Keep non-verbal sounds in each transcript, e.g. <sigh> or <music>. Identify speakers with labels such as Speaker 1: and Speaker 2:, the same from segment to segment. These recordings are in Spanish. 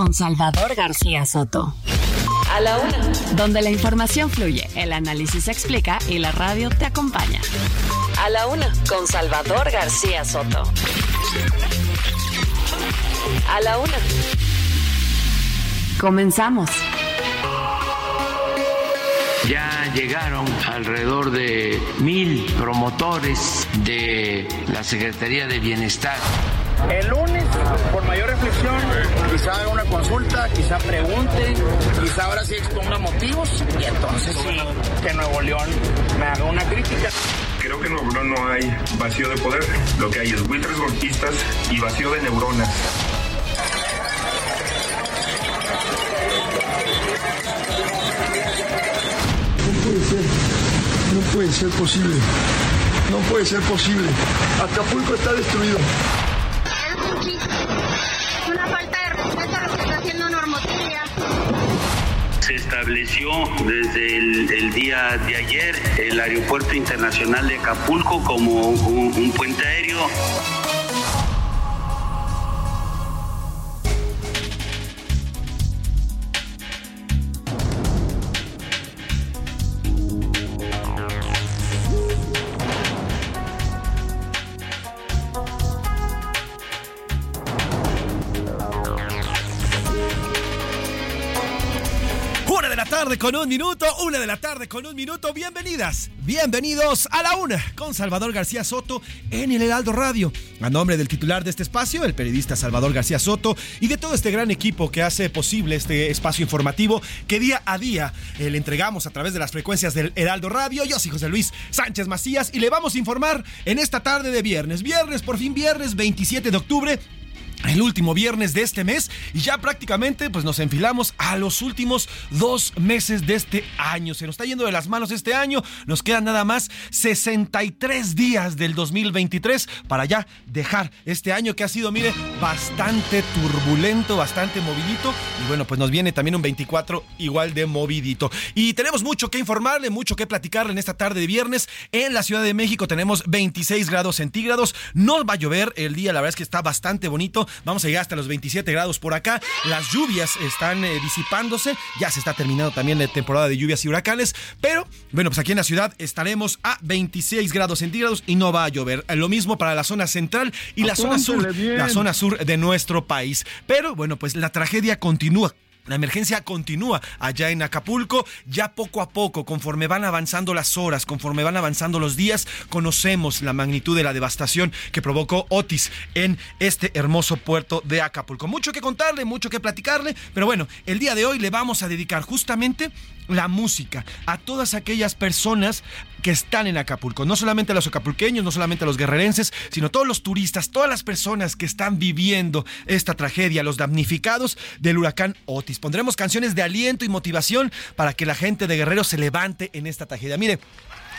Speaker 1: con Salvador García Soto.
Speaker 2: A la una.
Speaker 1: Donde la información fluye, el análisis se explica y la radio te acompaña.
Speaker 2: A la una con Salvador García Soto. A la una.
Speaker 1: Comenzamos.
Speaker 3: Ya llegaron alrededor de mil promotores de la Secretaría de Bienestar.
Speaker 4: El lunes, por mayor reflexión, quizá haga una consulta, quizá pregunte, quizá ahora sí exponga motivos y entonces sí, que Nuevo León me haga una crítica.
Speaker 5: Creo que en Nuevo León no hay vacío de poder, lo que hay es buitres golpistas y vacío de neuronas.
Speaker 6: No puede ser, no puede ser posible, no puede ser posible. Acapulco está destruido.
Speaker 7: Una falta de respeto a lo que está haciendo Normotilia.
Speaker 8: Se estableció desde el, el, día de ayer el Aeropuerto Internacional de Acapulco como un, un puente aéreo.
Speaker 9: Tarde con un minuto, una de la tarde con un minuto. Bienvenidas, bienvenidos a la una con Salvador García Soto en el Heraldo Radio. A nombre del titular de este espacio, el periodista Salvador García Soto, y de todo este gran equipo que hace posible este espacio informativo que día a día eh, le entregamos a través de las frecuencias del Heraldo Radio. Yo soy José Luis Sánchez Macías y le vamos a informar en esta tarde de viernes. Viernes, por fin viernes, 27 de octubre el último viernes de este mes y ya prácticamente pues nos enfilamos a los últimos dos meses de este año. Se nos está yendo de las manos este año. Nos quedan nada más 63 días del 2023 para ya dejar este año que ha sido, mire, bastante turbulento, bastante movidito. Y bueno, pues nos viene también un 24 igual de movidito. Y tenemos mucho que informarle, mucho que platicarle en esta tarde de viernes. En la Ciudad de México tenemos 26 grados centígrados. No va a llover el día, la verdad es que está bastante bonito. Vamos a llegar hasta los 27 grados por acá. Las lluvias están eh, disipándose. Ya se está terminando también la temporada de lluvias y huracanes. Pero bueno, pues aquí en la ciudad estaremos a 26 grados centígrados y no va a llover. Lo mismo para la zona central y la zona sur,
Speaker 6: bien.
Speaker 9: la zona sur de nuestro país. Pero bueno, pues la tragedia continúa. La emergencia continúa allá en Acapulco. Ya poco a poco, conforme van avanzando las horas, conforme van avanzando los días, conocemos la magnitud de la devastación que provocó Otis en este hermoso puerto de Acapulco. Mucho que contarle, mucho que platicarle, pero bueno, el día de hoy le vamos a dedicar justamente la música a todas aquellas personas que están en Acapulco, no solamente a los acapulqueños, no solamente a los guerrerenses, sino todos los turistas, todas las personas que están viviendo esta tragedia, los damnificados del huracán Otis. Pondremos canciones de aliento y motivación para que la gente de Guerrero se levante en esta tragedia. Mire,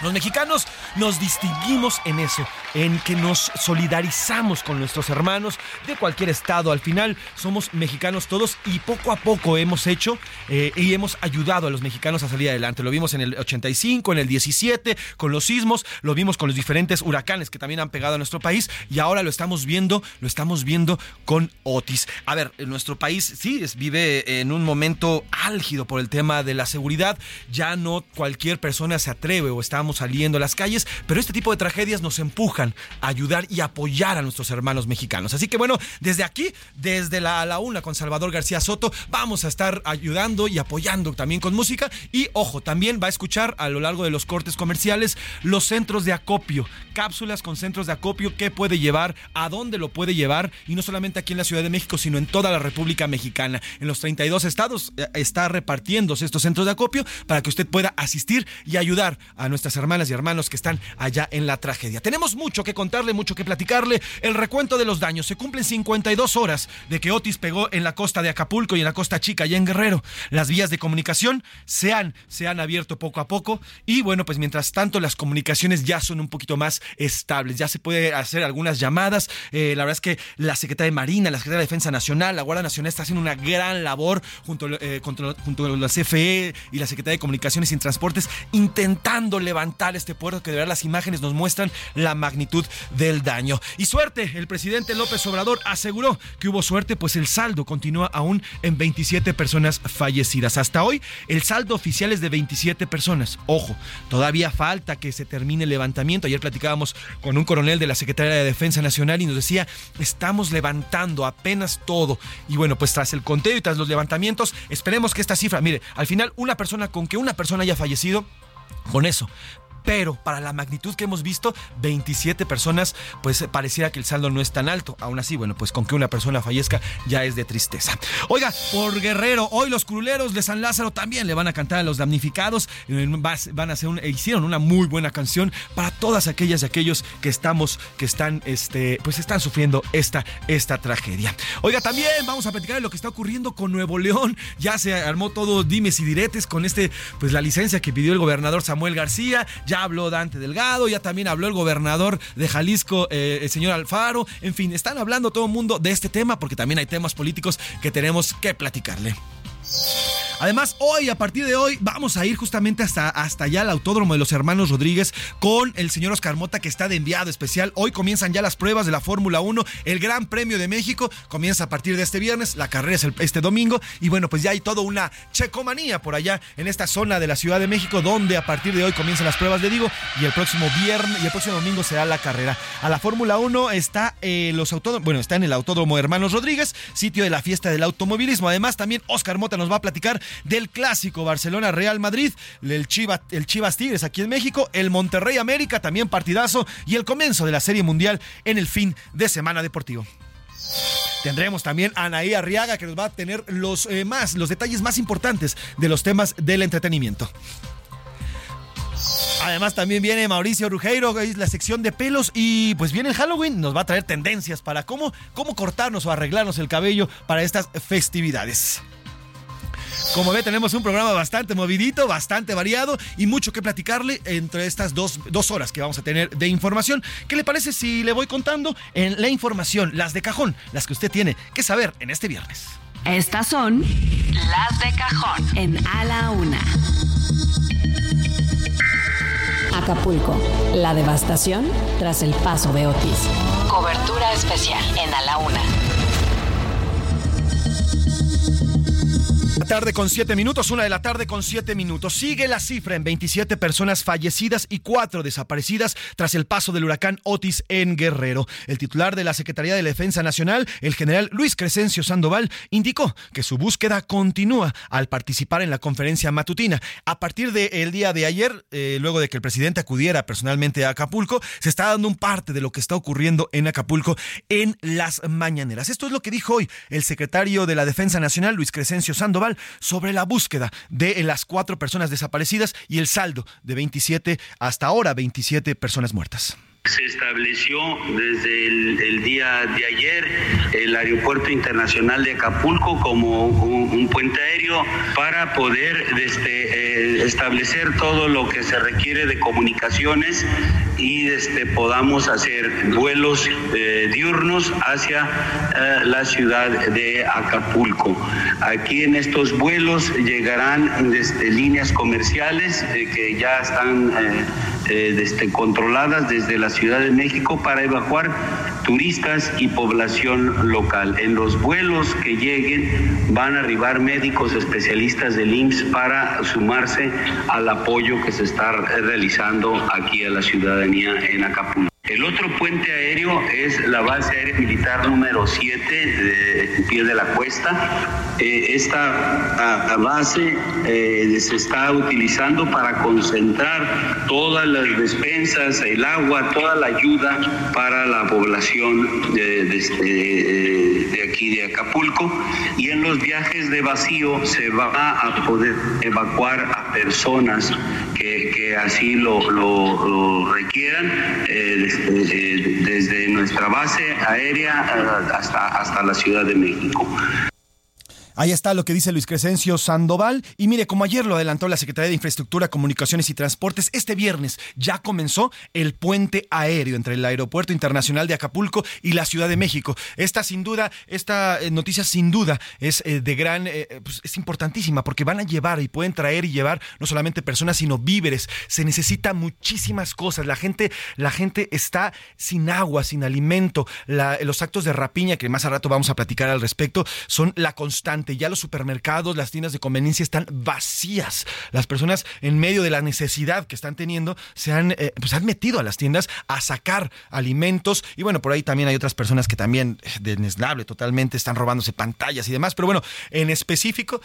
Speaker 9: los mexicanos nos distinguimos en eso, en que nos solidarizamos con nuestros hermanos de cualquier estado. Al final somos mexicanos todos y poco a poco hemos hecho eh, y hemos ayudado a los mexicanos a salir adelante. Lo vimos en el 85, en el 17, con los sismos, lo vimos con los diferentes huracanes que también han pegado a nuestro país y ahora lo estamos viendo, lo estamos viendo con Otis. A ver, nuestro país sí vive en un momento álgido por el tema de la seguridad. Ya no cualquier persona se atreve o estamos saliendo a las calles, pero este tipo de tragedias nos empujan a ayudar y apoyar a nuestros hermanos mexicanos. Así que bueno, desde aquí, desde la, la una con Salvador García Soto, vamos a estar ayudando y apoyando también con música. Y ojo, también va a escuchar a lo largo de los cortes comerciales los centros de acopio, cápsulas con centros de acopio, qué puede llevar, a dónde lo puede llevar, y no solamente aquí en la Ciudad de México, sino en toda la República Mexicana. En los 32 estados eh, está repartiéndose estos centros de acopio para que usted pueda asistir y ayudar a nuestras hermanas y hermanos que están allá en la tragedia. Tenemos mucho que contarle, mucho que platicarle. El recuento de los daños. Se cumplen 52 horas de que Otis pegó en la costa de Acapulco y en la costa chica, allá en Guerrero. Las vías de comunicación se han, se han abierto poco a poco y bueno, pues mientras tanto las comunicaciones ya son un poquito más estables. Ya se puede hacer algunas llamadas. Eh, la verdad es que la Secretaría de Marina, la Secretaría de Defensa Nacional, la Guardia Nacional está haciendo una gran labor junto, eh, junto, a la CFE y la Secretaría de Comunicaciones y Transportes intentando levantar este puerto que de verdad las imágenes nos muestran la magnitud del daño. Y suerte, el presidente López Obrador aseguró que hubo suerte, pues el saldo continúa aún en 27 personas fallecidas. Hasta hoy, el saldo oficial es de 27 personas. Ojo, todavía falta que se termine el levantamiento. Ayer platicábamos con un coronel de la Secretaría de Defensa Nacional y nos decía, estamos levantando apenas todo. Y bueno, pues tras el conteo y tras los levantamientos, esperemos que esta cifra, mire, al final una persona con que una persona haya fallecido, con eso pero para la magnitud que hemos visto, 27 personas, pues pareciera que el saldo no es tan alto. Aún así, bueno, pues con que una persona fallezca ya es de tristeza. Oiga, por Guerrero, hoy los curuleros de San Lázaro también le van a cantar a los damnificados. Eh, van a hacer hicieron una muy buena canción para todas aquellas y aquellos que estamos, que están, este, pues están sufriendo esta, esta tragedia. Oiga, también vamos a platicar de lo que está ocurriendo con Nuevo León. Ya se armó todo dimes y diretes con este, pues la licencia que pidió el gobernador Samuel García ya habló Dante Delgado, ya también habló el gobernador de Jalisco, eh, el señor Alfaro, en fin, están hablando todo el mundo de este tema porque también hay temas políticos que tenemos que platicarle. Además, hoy, a partir de hoy, vamos a ir justamente hasta, hasta allá al Autódromo de los Hermanos Rodríguez con el señor Oscar Mota, que está de enviado especial. Hoy comienzan ya las pruebas de la Fórmula 1. El Gran Premio de México comienza a partir de este viernes. La carrera es este domingo. Y bueno, pues ya hay toda una checomanía por allá en esta zona de la Ciudad de México, donde a partir de hoy comienzan las pruebas de Digo. Y el próximo viernes y el próximo domingo será la carrera. A la Fórmula 1 está, eh, los bueno, está en el Autódromo Hermanos Rodríguez, sitio de la fiesta del automovilismo. Además, también Oscar Mota nos va a platicar del clásico Barcelona-Real Madrid, el Chivas, Tigres aquí en México, el Monterrey América, también partidazo, y el comienzo de la Serie Mundial en el fin de semana deportivo. Tendremos también a Anaí Arriaga que nos va a tener los eh, más, los detalles más importantes de los temas del entretenimiento. Además también viene Mauricio Rugeiro, es la sección de pelos y pues viene el Halloween, nos va a traer tendencias para cómo, cómo cortarnos o arreglarnos el cabello para estas festividades. Como ve, tenemos un programa bastante movidito, bastante variado y mucho que platicarle entre estas dos, dos, horas que vamos a tener de información. ¿Qué le parece si le voy contando en la información, las de cajón, las que usted tiene que saber en este viernes?
Speaker 1: Estas son las de cajón en A la Una. Acapulco, la devastación tras el paso de Otis.
Speaker 2: Cobertura especial en A la Una.
Speaker 9: Tarde con siete minutos, una de la tarde con siete minutos. Sigue la cifra en 27 personas fallecidas y cuatro desaparecidas tras el paso del huracán Otis en Guerrero. El titular de la Secretaría de Defensa Nacional, el general Luis Crescencio Sandoval, indicó que su búsqueda continúa al participar en la conferencia matutina. A partir del día de ayer, eh, luego de que el presidente acudiera personalmente a Acapulco, se está dando un parte de lo que está ocurriendo en Acapulco en las mañaneras. Esto es lo que dijo hoy el secretario de la Defensa Nacional, Luis Crescencio Sandoval, sobre la búsqueda de las cuatro personas desaparecidas y el saldo de 27 hasta ahora 27 personas muertas.
Speaker 8: Se estableció desde el, día de ayer el Aeropuerto Internacional de Acapulco como un, puente aéreo para poder este, eh, establecer todo lo que se requiere de comunicaciones y este, podamos hacer vuelos eh, diurnos hacia eh, la ciudad de Acapulco. Aquí en estos vuelos llegarán desde líneas comerciales que ya están desde, controladas desde la Ciudad de México para evacuar turistas y población local. En los vuelos que lleguen van a arribar médicos especialistas del IMSS para sumarse al apoyo que se está realizando aquí a la ciudadanía en Acapulco. El otro puente aéreo es la base aérea militar número 7 de pie de la cuesta. Eh, esta base eh, se está utilizando para concentrar todas las despensas, el agua, toda la ayuda para la población de, este, de aquí de Acapulco. Y en los viajes de vacío se va a poder evacuar a personas que, así lo, requieran eh, desde, desde, nuestra base aérea hasta, hasta la Ciudad de México.
Speaker 9: Ahí está lo que dice Luis Crescencio Sandoval. Y mire, como ayer lo adelantó la Secretaría de Infraestructura, Comunicaciones y Transportes, este viernes ya comenzó el puente aéreo entre el Aeropuerto Internacional de Acapulco y la Ciudad de México. Esta sin duda, esta eh, noticia sin duda es eh, de gran, eh, pues, es importantísima porque van a llevar y pueden traer y llevar no solamente personas, sino víveres. Se necesita muchísimas cosas. La gente, la gente está sin agua, sin alimento. los actos de rapiña, que más a rato vamos a platicar al respecto, son la constante ya los supermercados, las tiendas de conveniencia están vacías. Las personas en medio de la necesidad que están teniendo se han, eh, pues han metido a las tiendas a sacar alimentos y bueno, por ahí también hay otras personas que también eh, desnable totalmente están robándose pantallas y demás, pero bueno, en específico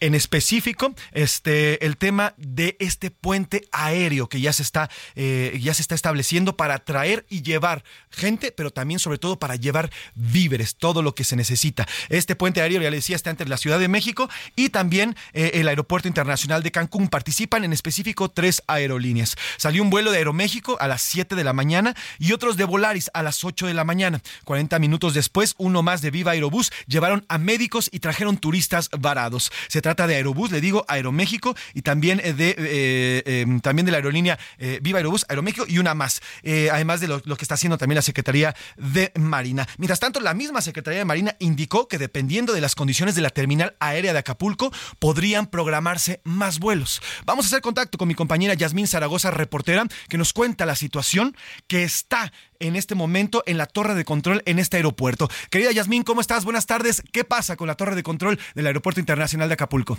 Speaker 9: en específico este el tema de este puente aéreo que ya se está eh, ya se está estableciendo para traer y llevar gente pero también sobre todo para llevar víveres todo lo que se necesita. Este puente aéreo ya le decía está entre la Ciudad de México y también eh, el aeropuerto internacional de Cancún. Participan en específico tres aerolíneas. Salió un vuelo de Aeroméxico a las 7 de la mañana y otros de Volaris a las 8 de la mañana. 40 minutos después uno más de Viva Aerobús llevaron a médicos y trajeron turistas varados. Se trata de Aerobús, le digo Aeroméxico y también eh, de eh, em, también de la aerolínea eh, Viva Aerobús, Aeroméxico y una más, además de lo, que está haciendo también la Secretaría de Marina. Mientras tanto, la misma Secretaría de Marina indicó que dependiendo de las condiciones de la terminal aérea de Acapulco, podrían programarse más vuelos. Vamos a hacer contacto con mi compañera Yasmín Zaragoza, reportera, que nos cuenta la situación que está en este momento en la torre de control en este aeropuerto. Querida Yasmín, ¿cómo estás? Buenas tardes. ¿Qué pasa con la torre de control del Aeropuerto Internacional de Acapulco?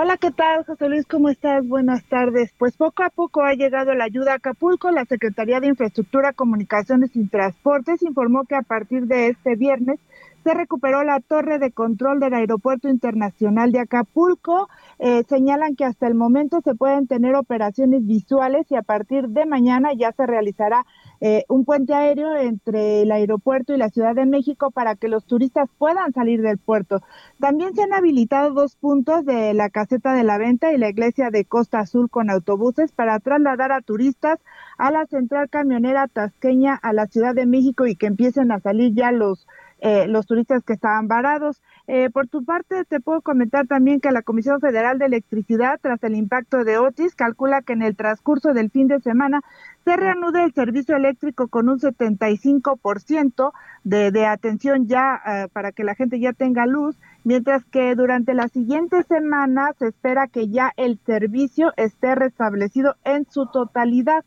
Speaker 10: Hola, ¿qué tal, José Luis? ¿Cómo estás? Buenas tardes. Pues poco a poco ha llegado la ayuda a Acapulco. La Secretaría de Infraestructura, Comunicaciones y Transportes informó que a partir de este viernes se recuperó la torre de control del Aeropuerto Internacional de Acapulco. Eh, señalan que hasta el momento se pueden tener operaciones visuales y a partir de mañana ya se realizará eh, un puente aéreo entre el aeropuerto y la Ciudad de México para que los turistas puedan salir del puerto. También se han habilitado dos puntos de la caseta de la venta y la iglesia de Costa Azul con autobuses para trasladar a turistas a la central camionera tasqueña a la Ciudad de México y que empiecen a salir ya los eh, los turistas que estaban varados. Eh, por tu parte, te puedo comentar también que la Comisión Federal de Electricidad, tras el impacto de Otis, calcula que en el transcurso del fin de semana se reanude el servicio eléctrico con un 75% de, de atención ya eh, para que la gente ya tenga luz, mientras que durante la siguiente semana se espera que ya el servicio esté restablecido en su totalidad.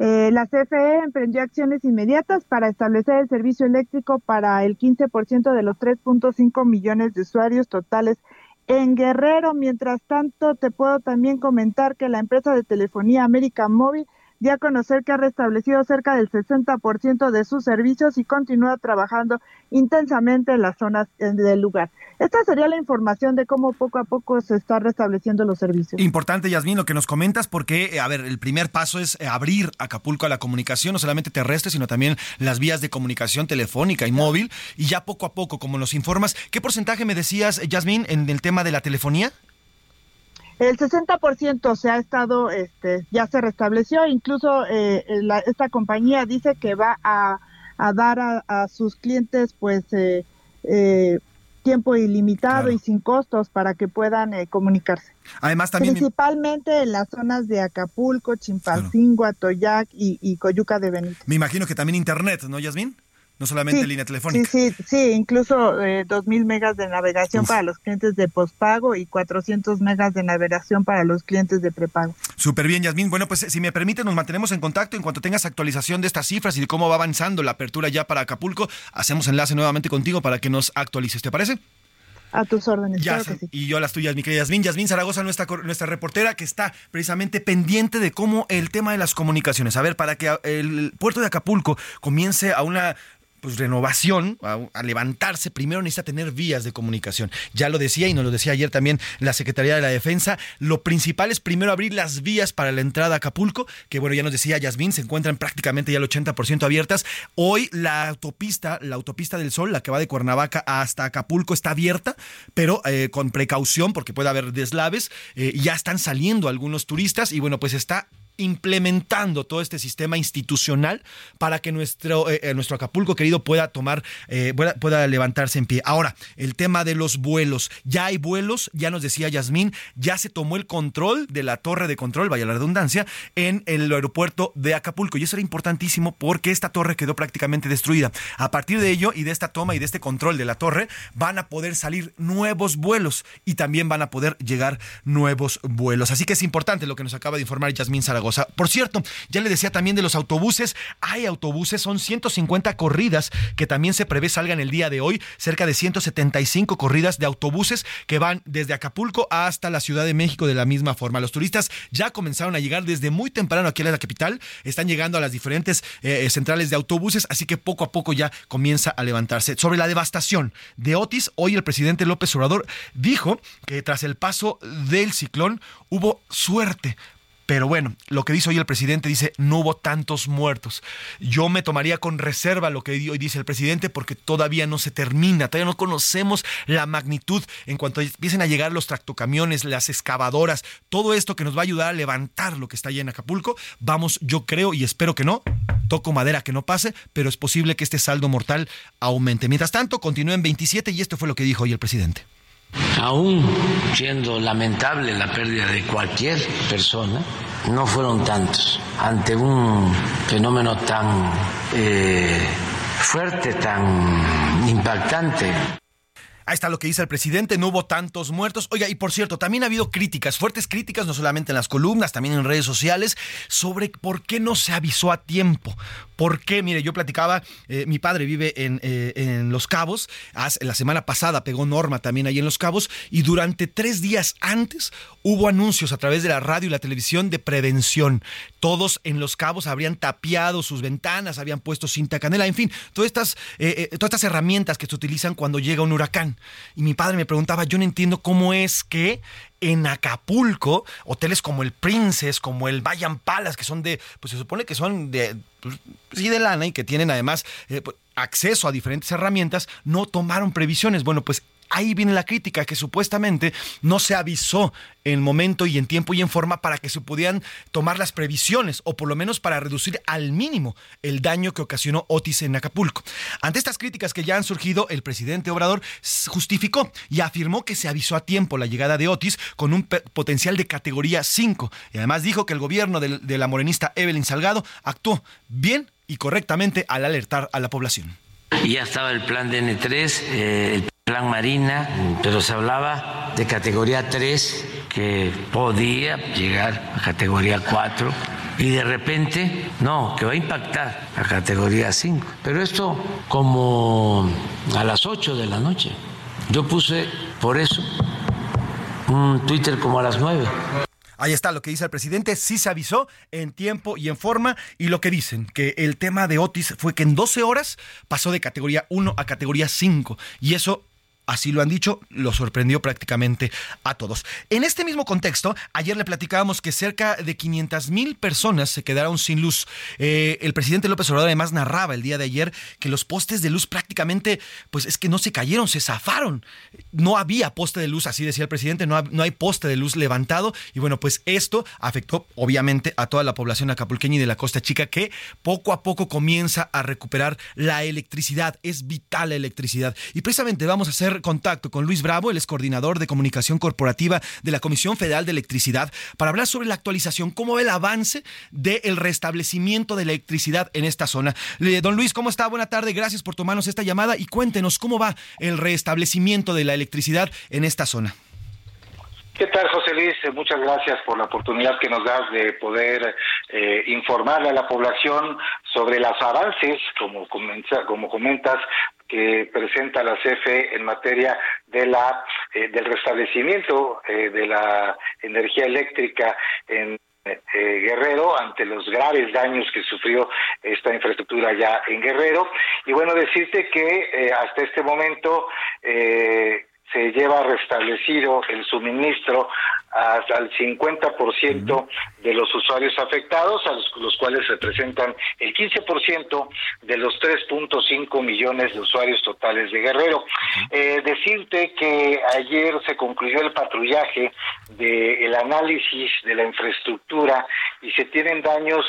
Speaker 10: Eh, la CFE emprendió acciones inmediatas para establecer el servicio eléctrico para el 15% de los 3.5 millones de usuarios totales en Guerrero. Mientras tanto, te puedo también comentar que la empresa de telefonía América Móvil dio a conocer que ha restablecido cerca del 60% de sus servicios y continúa trabajando intensamente en las zonas del lugar. Esta sería la información de cómo poco a poco se están restableciendo los servicios.
Speaker 9: Importante, Yasmín, lo que nos comentas, porque, eh, a ver, el primer paso es eh, abrir Acapulco a la comunicación, no solamente terrestre, sino también las vías de comunicación telefónica y móvil. Y ya poco a poco, como nos informas, ¿qué porcentaje me decías, Yasmín, en el tema de la telefonía?
Speaker 10: El 60% se ha estado, este, ya se restableció, incluso eh, esta compañía dice que va a, dar a, sus clientes pues eh, eh, tiempo ilimitado y sin costos para que puedan comunicarse.
Speaker 9: Además también
Speaker 10: principalmente en las zonas de Acapulco, Chimpalcingo, Atoyac y, y Coyuca de Benito.
Speaker 9: Me imagino que también internet, ¿no, Yasmín? No solamente línea telefónica.
Speaker 10: Sí, sí, sí, incluso eh, 2.000 megas de navegación para los clientes de pospago y 400 megas de navegación para los clientes de prepago.
Speaker 9: Súper bien, Yasmín. Bueno, pues si me permite, nos mantenemos en contacto en cuanto tengas actualización de estas cifras y de cómo va avanzando la apertura ya para Acapulco. Hacemos enlace nuevamente contigo para que nos actualices, ¿te parece?
Speaker 10: A tus órdenes.
Speaker 9: Y yo a las tuyas, mi querida Yasmín. Yasmín Zaragoza, nuestra, nuestra reportera, que está precisamente pendiente de cómo el tema de las comunicaciones. A ver, para que el puerto de Acapulco comience a una pues, renovación, a, levantarse, primero necesita tener vías de comunicación. Ya lo decía y nos lo decía ayer también la Secretaría de la Defensa. Lo principal es primero abrir las vías para la entrada a Acapulco, que bueno, ya nos decía Yasmín, se encuentran prácticamente ya el 80% abiertas. Hoy la autopista, la autopista del Sol, la que va de Cuernavaca hasta Acapulco, está abierta, pero eh, con precaución porque puede haber deslaves. Eh, ya están saliendo algunos turistas y bueno, pues está implementando todo este sistema institucional para que nuestro, eh, eh, nuestro Acapulco querido pueda tomar, eh, pueda, levantarse en pie. Ahora, el tema de los vuelos. Ya hay vuelos, ya nos decía Yasmín, ya se tomó el control de la torre de control, vaya la redundancia, en el aeropuerto de Acapulco. Y eso era importantísimo porque esta torre quedó prácticamente destruida. A partir de ello y de esta toma y de este control de la torre, van a poder salir nuevos vuelos y también van a poder llegar nuevos vuelos. Así que es importante lo que nos acaba de informar Yasmín Zaragoza por cierto, ya le decía también de los autobuses, hay autobuses, son 150 corridas que también se prevé salgan el día de hoy, cerca de 175 corridas de autobuses que van desde Acapulco hasta la Ciudad de México de la misma forma. Los turistas ya comenzaron a llegar desde muy temprano aquí a la capital, están llegando a las diferentes eh, centrales de autobuses, así que poco a poco ya comienza a levantarse. Sobre la devastación de Otis, hoy el presidente López Obrador dijo que tras el paso del ciclón hubo suerte pero bueno, lo que dice hoy el presidente dice, no hubo tantos muertos. Yo me tomaría con reserva lo que hoy dice el presidente porque todavía no se termina, todavía no conocemos la magnitud en cuanto empiecen a llegar los tractocamiones, las excavadoras, todo esto que nos va a ayudar a levantar lo que está allá en Acapulco. Vamos, yo creo y espero que no, toco madera que no pase, pero es posible que este saldo mortal aumente. Mientras tanto, continúa en 27 y esto fue lo que dijo hoy el presidente.
Speaker 3: Aún siendo lamentable la pérdida de cualquier persona, no fueron tantos ante un fenómeno tan eh, fuerte, tan impactante.
Speaker 9: Ahí está lo que dice el presidente, no hubo tantos muertos. Oiga, y por cierto, también ha habido críticas, fuertes críticas, no solamente en las columnas, también en redes sociales, sobre por qué no se avisó a tiempo. ¿Por qué? Mire, yo platicaba, eh, mi padre vive en, eh, en Los Cabos, la semana pasada pegó norma también ahí en Los Cabos, y durante tres días antes hubo anuncios a través de la radio y la televisión de prevención. Todos en Los Cabos habrían tapiado sus ventanas, habían puesto cinta canela, en fin, todas estas, eh, todas estas herramientas que se utilizan cuando llega un huracán. Y mi padre me preguntaba, yo no entiendo cómo es que en Acapulco, hoteles como el Princess, como el Bayan Palace, que son de, pues se supone que son de, pues, sí, de lana y que tienen además eh, pues, acceso a diferentes herramientas, no tomaron previsiones. Bueno, pues ahí viene la crítica, que supuestamente no se avisó en momento y en tiempo y en forma para que se pudieran tomar las previsiones o por lo menos para reducir al mínimo el daño que ocasionó Otis en Acapulco. Ante estas críticas que ya han surgido, el presidente Obrador justificó y afirmó que se avisó a tiempo la llegada de Otis con un potencial de categoría 5 y además dijo que el gobierno de, la morenista Evelyn Salgado actuó bien y correctamente al alertar a la población.
Speaker 3: Ya estaba el plan de N3, eh, el plan Marina, pero se hablaba de categoría 3 que podía llegar a categoría 4 y de repente, no, que va a impactar a categoría 5. Pero esto como a las 8 de la noche. Yo puse por eso un Twitter como a las 9.
Speaker 9: Ahí está lo que dice el presidente, sí se avisó en tiempo y en forma y lo que dicen, que el tema de Otis fue que en 12 horas pasó de categoría 1 a categoría 5 y eso así lo han dicho, lo sorprendió prácticamente a todos. En este mismo contexto, ayer le platicábamos que cerca de 500 mil personas se quedaron sin luz. Eh, el presidente López Obrador además narraba el día de ayer que los postes de luz prácticamente, pues es que no se cayeron, se zafaron. No había poste de luz, así decía el presidente, no, no hay poste de luz levantado. Y bueno, pues esto afectó obviamente a toda la población acapulqueña y de la Costa Chica que poco a poco comienza a recuperar la electricidad. Es vital la electricidad. Y precisamente vamos a hacer contacto con Luis Bravo, el ex coordinador de comunicación corporativa de la Comisión Federal de Electricidad, para hablar sobre la actualización, cómo ve el avance del restablecimiento de electricidad en esta zona. Don Luis, ¿cómo está? Buena tarde, gracias por tomarnos esta llamada y cuéntenos cómo va el restablecimiento de la electricidad en esta zona.
Speaker 11: ¿Qué tal, José Luis? Muchas gracias por la oportunidad que nos das de poder eh, informarle a la población sobre los avances, como, como comentas, que presenta la CFE en materia de la eh, del restablecimiento eh, de la energía eléctrica en Guerrero ante los graves daños que sufrió esta infraestructura ya en Guerrero. Y bueno, decirte que hasta este momento se lleva restablecido el suministro hasta el 50% de los usuarios afectados, a los, cuales representan el 15% de los 3.5 millones de usuarios totales de Guerrero. Eh, decirte que ayer se concluyó el patrullaje del análisis de la infraestructura y se tienen daños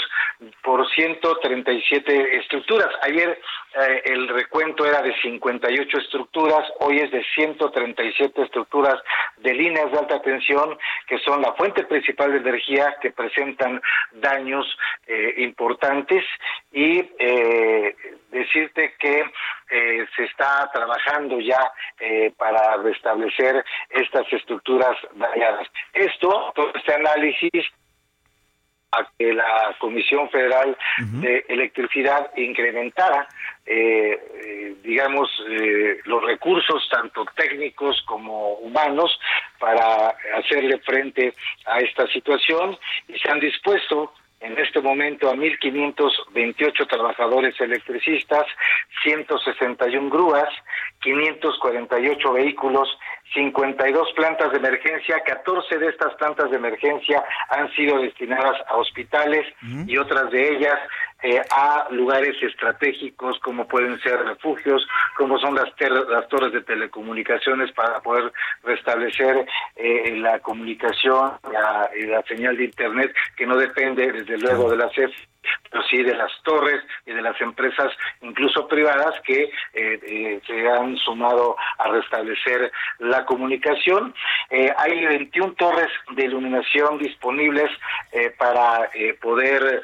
Speaker 11: por 137 estructuras. Ayer eh, el recuento era de 58 estructuras, hoy es de 137 estructuras de líneas de alta tensión que son la fuente principal de energía que presentan daños eh, importantes y eh, decirte que se está trabajando ya para restablecer estas estructuras dañadas. Esto, todo este análisis a que la Comisión Federal de Electricidad incrementara, eh, eh, digamos, eh, los recursos tanto técnicos como humanos para hacerle frente a esta situación. Y se han dispuesto en este momento a 1.528 trabajadores electricistas, 161 grúas, 548 vehículos, 52 plantas de emergencia, 14 de estas plantas de emergencia han sido destinadas a hospitales y otras de ellas eh, a lugares estratégicos como pueden ser refugios, como son las, las torres de telecomunicaciones para poder restablecer eh, la comunicación, la, la señal de Internet que no depende desde luego de la CEF pero sí de las torres y de las empresas, incluso privadas, que eh, eh, se han sumado a restablecer la comunicación. Eh, hay 21 torres de iluminación disponibles para poder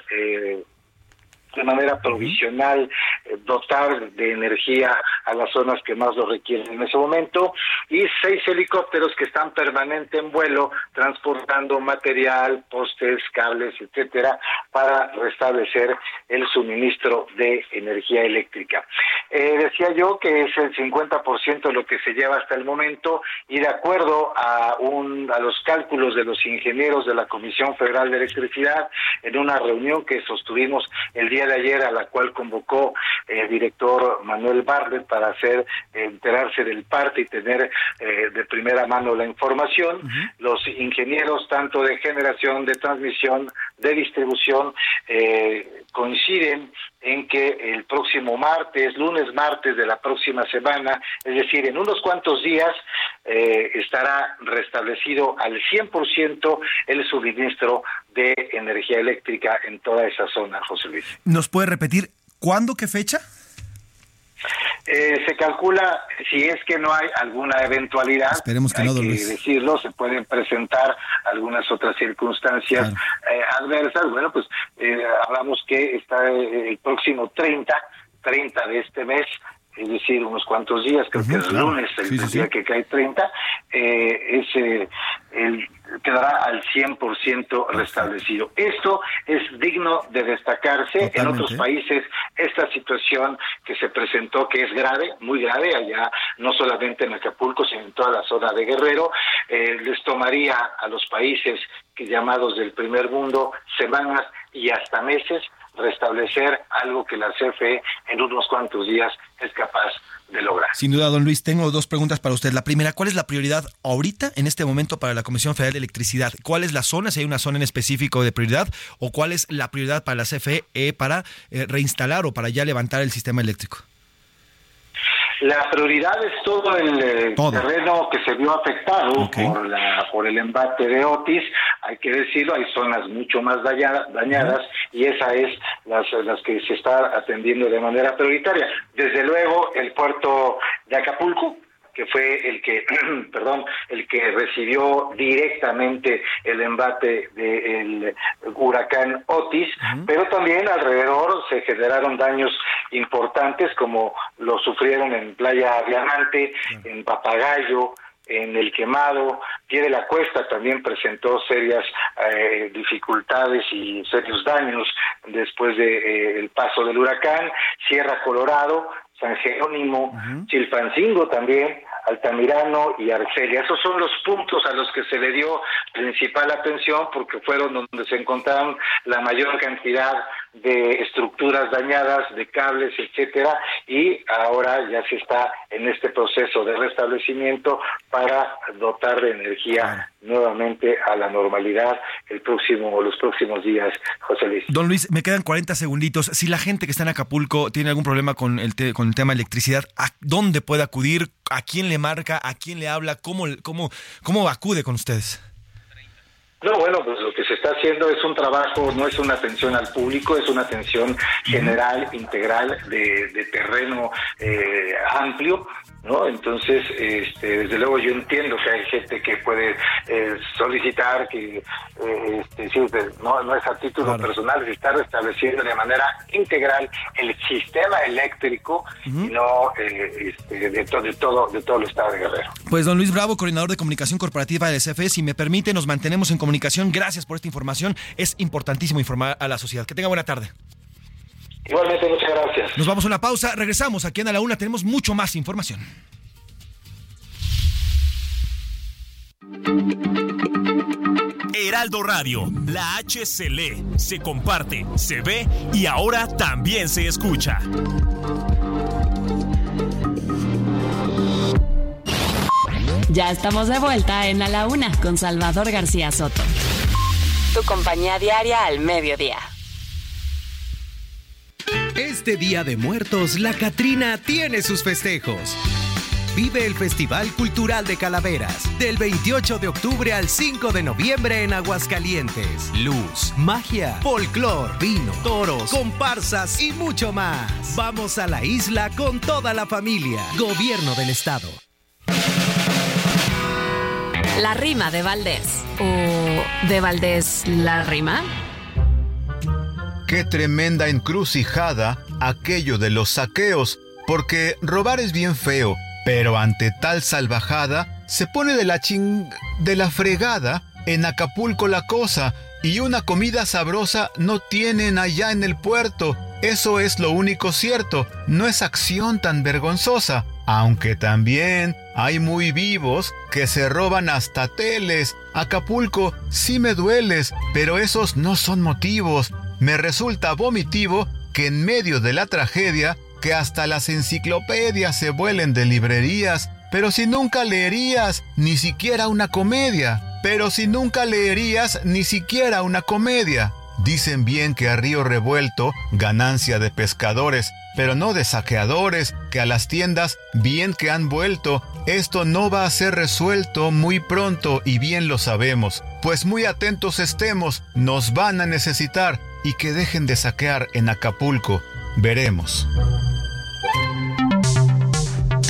Speaker 11: de manera provisional eh, dotar de energía a las zonas que más lo requieren en ese momento y seis helicópteros que están permanente en vuelo transportando material, postes, cables, etcétera, para restablecer el suministro de energía eléctrica. Eh, decía yo que es el 50% de lo que se lleva hasta el momento y de acuerdo a, un, a los cálculos de los ingenieros de la Comisión Federal de Electricidad en una reunión que sostuvimos el día de ayer a la cual convocó el director Manuel Barlet para hacer enterarse del parte y tener eh, de primera mano la información. Los ingenieros tanto de generación, de transmisión, de distribución eh, coinciden en que el próximo martes, lunes, martes de la próxima semana, es decir, en unos cuantos días, eh, estará restablecido al 100% el suministro de energía eléctrica en toda esa zona, José Luis.
Speaker 9: ¿Nos puede repetir cuándo, qué fecha?
Speaker 11: Eh, se calcula si es que no hay alguna eventualidad,
Speaker 9: Esperemos que
Speaker 11: hay
Speaker 9: no,
Speaker 11: que decirlo, se pueden presentar algunas otras circunstancias eh, adversas. Bueno, pues eh, hablamos que está el próximo 30, 30 de este mes, es decir, unos cuantos días, creo que es el lunes, el día que cae 30, eh, es, el, quedará al 100% restablecido. Esto es digno de destacarse. En otros países esta situación que se presentó, que es grave, muy grave, allá no solamente en Acapulco, sino en toda la zona de Guerrero, eh, les tomaría a los países que llamados del primer mundo semanas y hasta meses restablecer algo que la CFE en unos cuantos días es capaz de lograr.
Speaker 9: Sin duda, don Luis, tengo dos preguntas para usted. La primera, ¿cuál es la prioridad ahorita, en este momento, para la Comisión Federal de Electricidad? ¿Cuál es la zona, si hay una zona en específico de prioridad? ¿O cuál es la prioridad para la CFE para eh, reinstalar o para ya levantar el sistema eléctrico?
Speaker 11: La prioridad es todo el terreno que se vio afectado por, la, por el embate de Otis. Hay que decirlo, hay zonas mucho más dañadas y esa es las, las que se está atendiendo de manera prioritaria. Desde luego, el puerto de Acapulco, que fue el que, <clears throat> perdón, el que recibió directamente el embate del huracán Otis, pero también alrededor se generaron daños importantes como lo sufrieron en Playa Diamante, en Papagayo, en el quemado, Pie de la Cuesta también presentó serias eh, dificultades y serios daños después de eh, el paso del huracán, Sierra Colorado San Jerónimo, Chilpancingo también, Altamirano y Arcelia. Esos son los puntos a los que se le dio principal atención porque fueron donde se encontraron la mayor cantidad de estructuras dañadas, de cables, etcétera, y ahora ya se está en este proceso de restablecimiento para dotar de energía nuevamente a la normalidad el próximo o los próximos días, José Luis.
Speaker 9: Don Luis, me quedan 40 segunditos. Si la gente que está en Acapulco tiene algún problema con el, con el tema de electricidad, ¿a dónde puede acudir? ¿A quién le marca? ¿A quién le habla? ¿Cómo, cómo, cómo acude con ustedes?
Speaker 11: No, bueno, pues lo que se está haciendo es un trabajo, no es una atención al público, es una atención general, integral, de, de terreno eh, amplio, ¿no? Entonces, este, desde luego yo entiendo que hay gente que puede eh, solicitar que, eh, este, sí, no, no es a título personal, se está restableciendo de manera integral el sistema eléctrico y no eh, este, de, todo de, todo, de todo el estado de Guerrero.
Speaker 9: Pues don Luis Bravo, coordinador de comunicación corporativa del CFE, si me permite, nos mantenemos en comunicación. Gracias por esta información. Es importantísimo informar a la sociedad. Que tenga buena tarde.
Speaker 11: Igualmente, muchas gracias.
Speaker 9: Nos vamos a una pausa, regresamos aquí en A la Una, tenemos mucho más información.
Speaker 12: Heraldo Radio, la H se lee, se comparte, se ve y ahora también se escucha.
Speaker 1: Ya estamos de vuelta en A la Una con Salvador García Soto.
Speaker 2: Tu compañía diaria al mediodía.
Speaker 13: Este Día de Muertos, la Catrina tiene sus festejos. Vive el Festival Cultural de Calaveras del 28 de octubre al 5 de noviembre en Aguascalientes. Luz, magia, folclor, vino, toros, comparsas y mucho más. Vamos a la isla con toda la familia. Gobierno del Estado.
Speaker 1: La rima de Valdés. ¿O de Valdés la rima?
Speaker 14: Qué tremenda encrucijada aquello de los saqueos, porque robar es bien feo, pero ante tal salvajada se pone de la ching... de la fregada en Acapulco la cosa, y una comida sabrosa no tienen allá en el puerto. Eso es lo único cierto, no es acción tan vergonzosa, aunque también hay muy vivos que se roban hasta teles. Acapulco, sí me dueles, pero esos no son motivos. Me resulta vomitivo que en medio de la tragedia, que hasta las enciclopedias se vuelen de librerías, pero si nunca leerías ni siquiera una comedia, pero si nunca leerías ni siquiera una comedia. Dicen bien que a río revuelto, ganancia de pescadores, pero no de saqueadores, que a las tiendas bien que han vuelto, esto no va a ser resuelto muy pronto y bien lo sabemos, pues muy atentos estemos, nos van a necesitar y que dejen de saquear en Acapulco, veremos.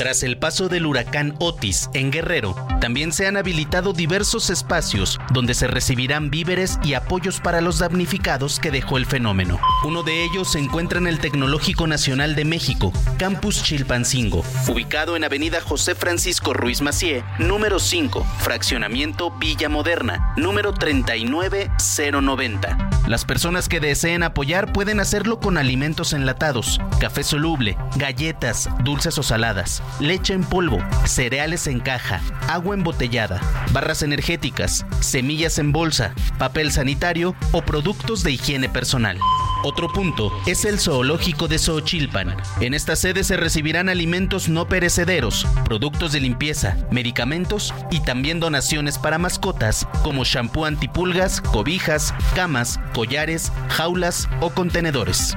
Speaker 15: Tras el paso del huracán Otis en Guerrero, también se han habilitado diversos espacios donde se recibirán víveres y apoyos para los damnificados que dejó el fenómeno. Uno de ellos se encuentra en el Tecnológico Nacional de México, Campus Chilpancingo, ubicado en Avenida José Francisco Ruiz Macié, número 5, Fraccionamiento Villa Moderna, número 39090. Las personas que deseen apoyar pueden hacerlo con alimentos enlatados, café soluble, galletas, dulces o saladas, leche en polvo, cereales en caja, agua embotellada, barras energéticas, semillas en bolsa, papel sanitario o productos de higiene personal. Otro punto es el zoológico de Xochilpan. En esta sede se recibirán alimentos no perecederos, productos de limpieza, medicamentos y también donaciones para mascotas como shampoo antipulgas, cobijas, camas, collares, jaulas o contenedores.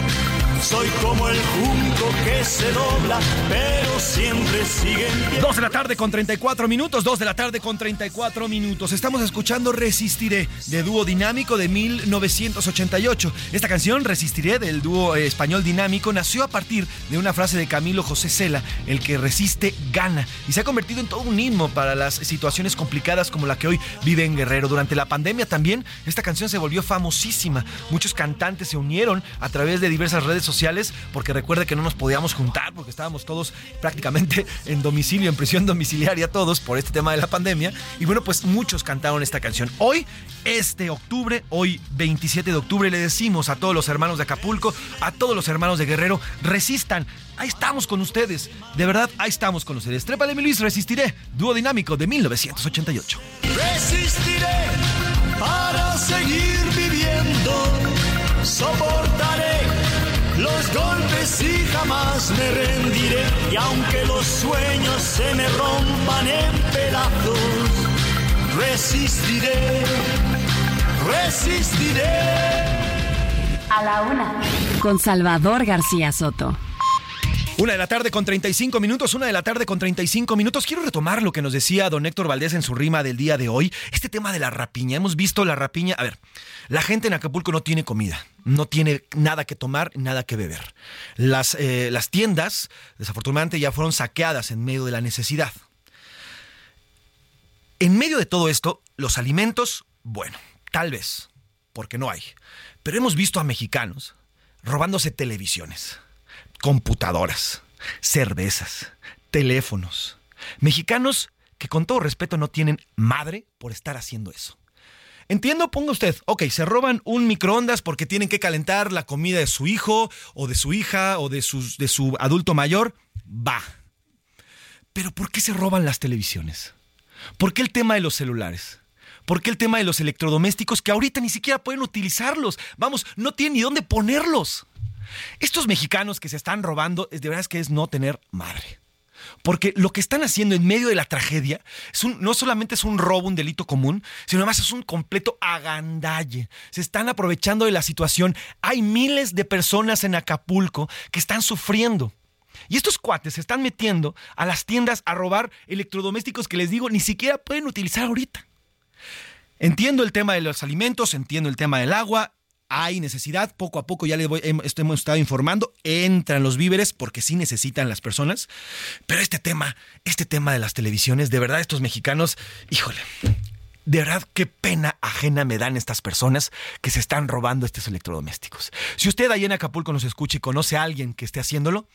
Speaker 16: soy como el junco que se dobla, pero siempre sigue en pie.
Speaker 9: Dos de la tarde con 34 minutos, dos de la tarde con 34 minutos. Estamos escuchando Resistiré, de dúo dinámico de 1988. Esta canción, Resistiré, del dúo eh, español dinámico, nació a partir de una frase de Camilo José Cela, el que resiste, gana. Y se ha convertido en todo un himno para las situaciones complicadas como la que hoy vive en Guerrero. Durante la pandemia también, esta canción se volvió famosísima. Muchos cantantes se unieron a través de diversas redes sociales sociales, porque recuerde que no nos podíamos juntar, porque estábamos todos prácticamente <laughs> en domicilio, en prisión domiciliaria todos por este tema de la pandemia. Y bueno, pues muchos cantaron esta canción. Hoy, este octubre, hoy 27 de octubre, le decimos a todos los hermanos de Acapulco, a todos los hermanos de Guerrero, resistan. Ahí estamos con ustedes. De verdad, ahí estamos con ustedes. Trépale, mi Luis, resistiré. Dúo dinámico de 1988.
Speaker 16: Resistiré para seguir viviendo. Soportaré golpes y jamás me rendiré. Y aunque los sueños se me rompan en pedazos, resistiré, resistiré.
Speaker 1: A la una. Con Salvador García Soto.
Speaker 9: Una de la tarde con 35 minutos, una de la tarde con 35 minutos. Quiero retomar lo que nos decía don Héctor Valdés en su rima del día de hoy. Este tema de la rapiña. Hemos visto la rapiña. A ver, la gente en Acapulco no tiene comida, no tiene nada que tomar, nada que beber. Las, eh, las tiendas, desafortunadamente, ya fueron saqueadas en medio de la necesidad. En medio de todo esto, los alimentos, bueno, tal vez, porque no hay. Pero hemos visto a mexicanos robándose televisiones computadoras, cervezas, teléfonos. Mexicanos que con todo respeto no tienen madre por estar haciendo eso. Entiendo, ponga usted, ok, se roban un microondas porque tienen que calentar la comida de su hijo o de su hija o de, de su adulto mayor, va. Pero ¿por qué se roban las televisiones? ¿Por qué el tema de los celulares? ¿Por qué el tema de los electrodomésticos que ahorita ni siquiera pueden utilizarlos? Vamos, no tienen ni dónde ponerlos. Estos mexicanos que se están robando, de verdad es que es no tener madre. Porque lo que están haciendo en medio de la tragedia no solamente es un robo, un delito común, sino además es un completo agandalle. Se están aprovechando de la situación. Hay miles de personas en Acapulco que están sufriendo. Y estos cuates se están metiendo a las tiendas a robar electrodomésticos que les digo ni siquiera pueden utilizar ahorita. Entiendo el tema de los alimentos, entiendo el tema del agua, hay necesidad, poco a poco ya les voy, hemos estado informando, entran los víveres porque sí necesitan las personas, pero este tema, este tema de las televisiones, de verdad estos mexicanos, híjole, de verdad, qué pena ajena me dan estas personas que se están robando estos electrodomésticos. Si usted ahí en Acapulco nos escucha y conoce a alguien que esté haciéndolo,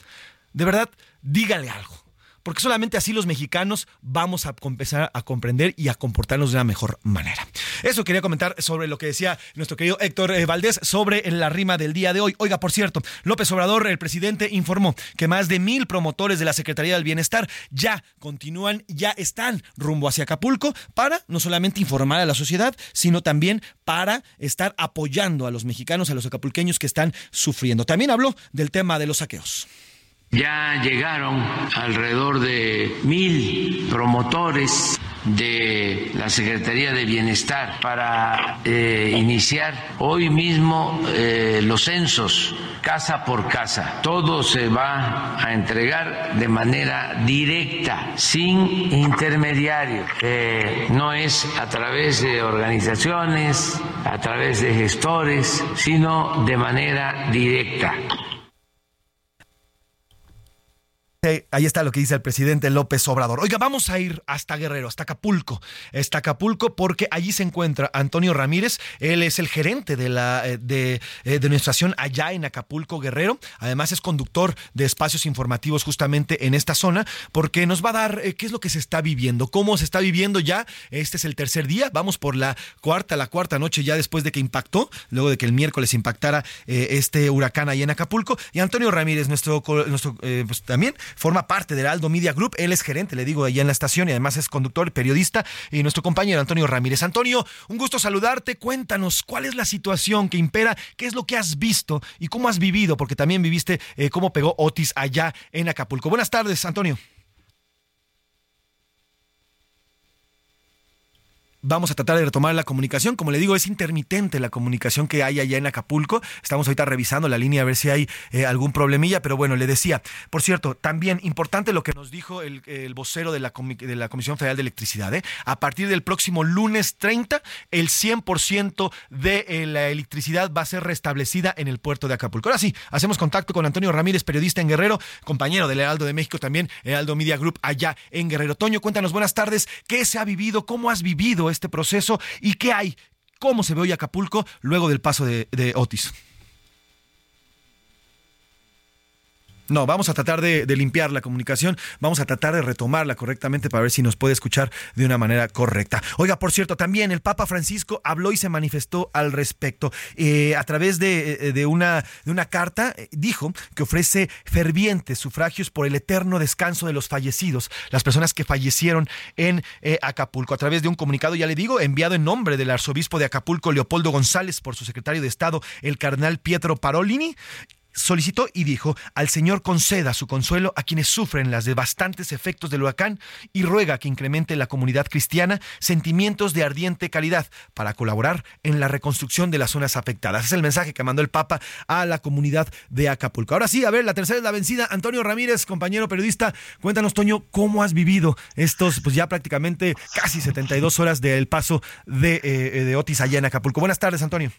Speaker 9: de verdad, dígale algo porque solamente así los mexicanos vamos a empezar a comprender y a comportarnos de una mejor manera. Eso quería comentar sobre lo que decía nuestro querido Héctor eh, Valdés sobre la rima del día de hoy. Oiga, por cierto, López Obrador, el presidente, informó que más de mil promotores de la Secretaría del Bienestar ya continúan, ya están rumbo hacia Acapulco para no solamente informar a la sociedad, sino también para estar apoyando a los mexicanos, a los acapulqueños que están sufriendo. También habló del tema de los saqueos.
Speaker 3: Ya llegaron alrededor de mil promotores de la Secretaría de Bienestar para eh, iniciar hoy mismo eh, los censos casa por casa. Todo se va a entregar de manera directa, sin intermediario. Eh, no es a través de organizaciones, a través de gestores, sino de manera directa.
Speaker 9: Ahí está lo que dice el presidente López Obrador. Oiga, vamos a ir hasta Guerrero, hasta Acapulco. Hasta Acapulco porque allí se encuentra Antonio Ramírez. Él es el gerente de la eh, de, eh, de nuestra estación allá en Acapulco, Guerrero. Además es conductor de espacios informativos justamente en esta zona porque nos va a dar eh, qué es lo que se está viviendo, cómo se está viviendo ya. Este es el tercer día. Vamos por la cuarta, la cuarta noche ya después de que impactó, luego de que el miércoles impactara este huracán ahí en Acapulco. Y Antonio Ramírez, nuestro, nuestro pues, también forma parte del Aldo Media Group. Él es gerente, le digo, allá en la estación y además es conductor, periodista y nuestro compañero Antonio Ramírez. Antonio, un gusto saludarte. Cuéntanos cuál es la situación que impera, qué es lo que has visto y cómo has vivido, porque también viviste eh, cómo pegó Otis allá en Acapulco. Buenas tardes, Antonio. Vamos a tratar de retomar la comunicación. Como le digo, es intermitente la comunicación que hay allá en Acapulco. Estamos ahorita revisando la línea a ver si hay eh, algún problemilla, pero bueno, le decía. Por cierto, también importante lo que nos dijo el, vocero de la, Comisión Federal de Electricidad. ¿eh? A partir del próximo lunes 30, el 100% de eh, la electricidad va a ser restablecida en el puerto de Acapulco. Ahora sí, hacemos contacto con Antonio Ramírez, periodista en Guerrero, compañero del Heraldo de México también, Heraldo Media Group allá en Guerrero. Toño, cuéntanos, buenas tardes. ¿Qué se ha vivido? ¿Cómo has vivido este proceso y qué hay, cómo se ve hoy Acapulco luego del paso de, Otis. No, vamos a tratar de, limpiar la comunicación, vamos a tratar de retomarla correctamente para ver si nos puede escuchar de una manera correcta. Oiga, por cierto, también el Papa Francisco habló y se manifestó al respecto. Eh, a través de, de una carta, eh, dijo que ofrece fervientes sufragios por el eterno descanso de los fallecidos, las personas que fallecieron en eh, Acapulco. A través de un comunicado, ya le digo, enviado en nombre del arzobispo de Acapulco, Leopoldo González, por su secretario de Estado, el cardenal Pietro Parolini, solicitó y dijo, al Señor conceda su consuelo a quienes sufren los devastantes efectos del huracán y ruega que incremente la comunidad cristiana sentimientos de ardiente calidad para colaborar en la reconstrucción de las zonas afectadas. Es el mensaje que mandó el Papa a la comunidad de Acapulco. Ahora sí, a ver, la tercera es la vencida. Antonio Ramírez, compañero periodista, cuéntanos, Toño, ¿cómo has vivido estos, pues ya prácticamente casi 72 horas del paso de, eh, de Otis allá en Acapulco? Buenas tardes, Antonio.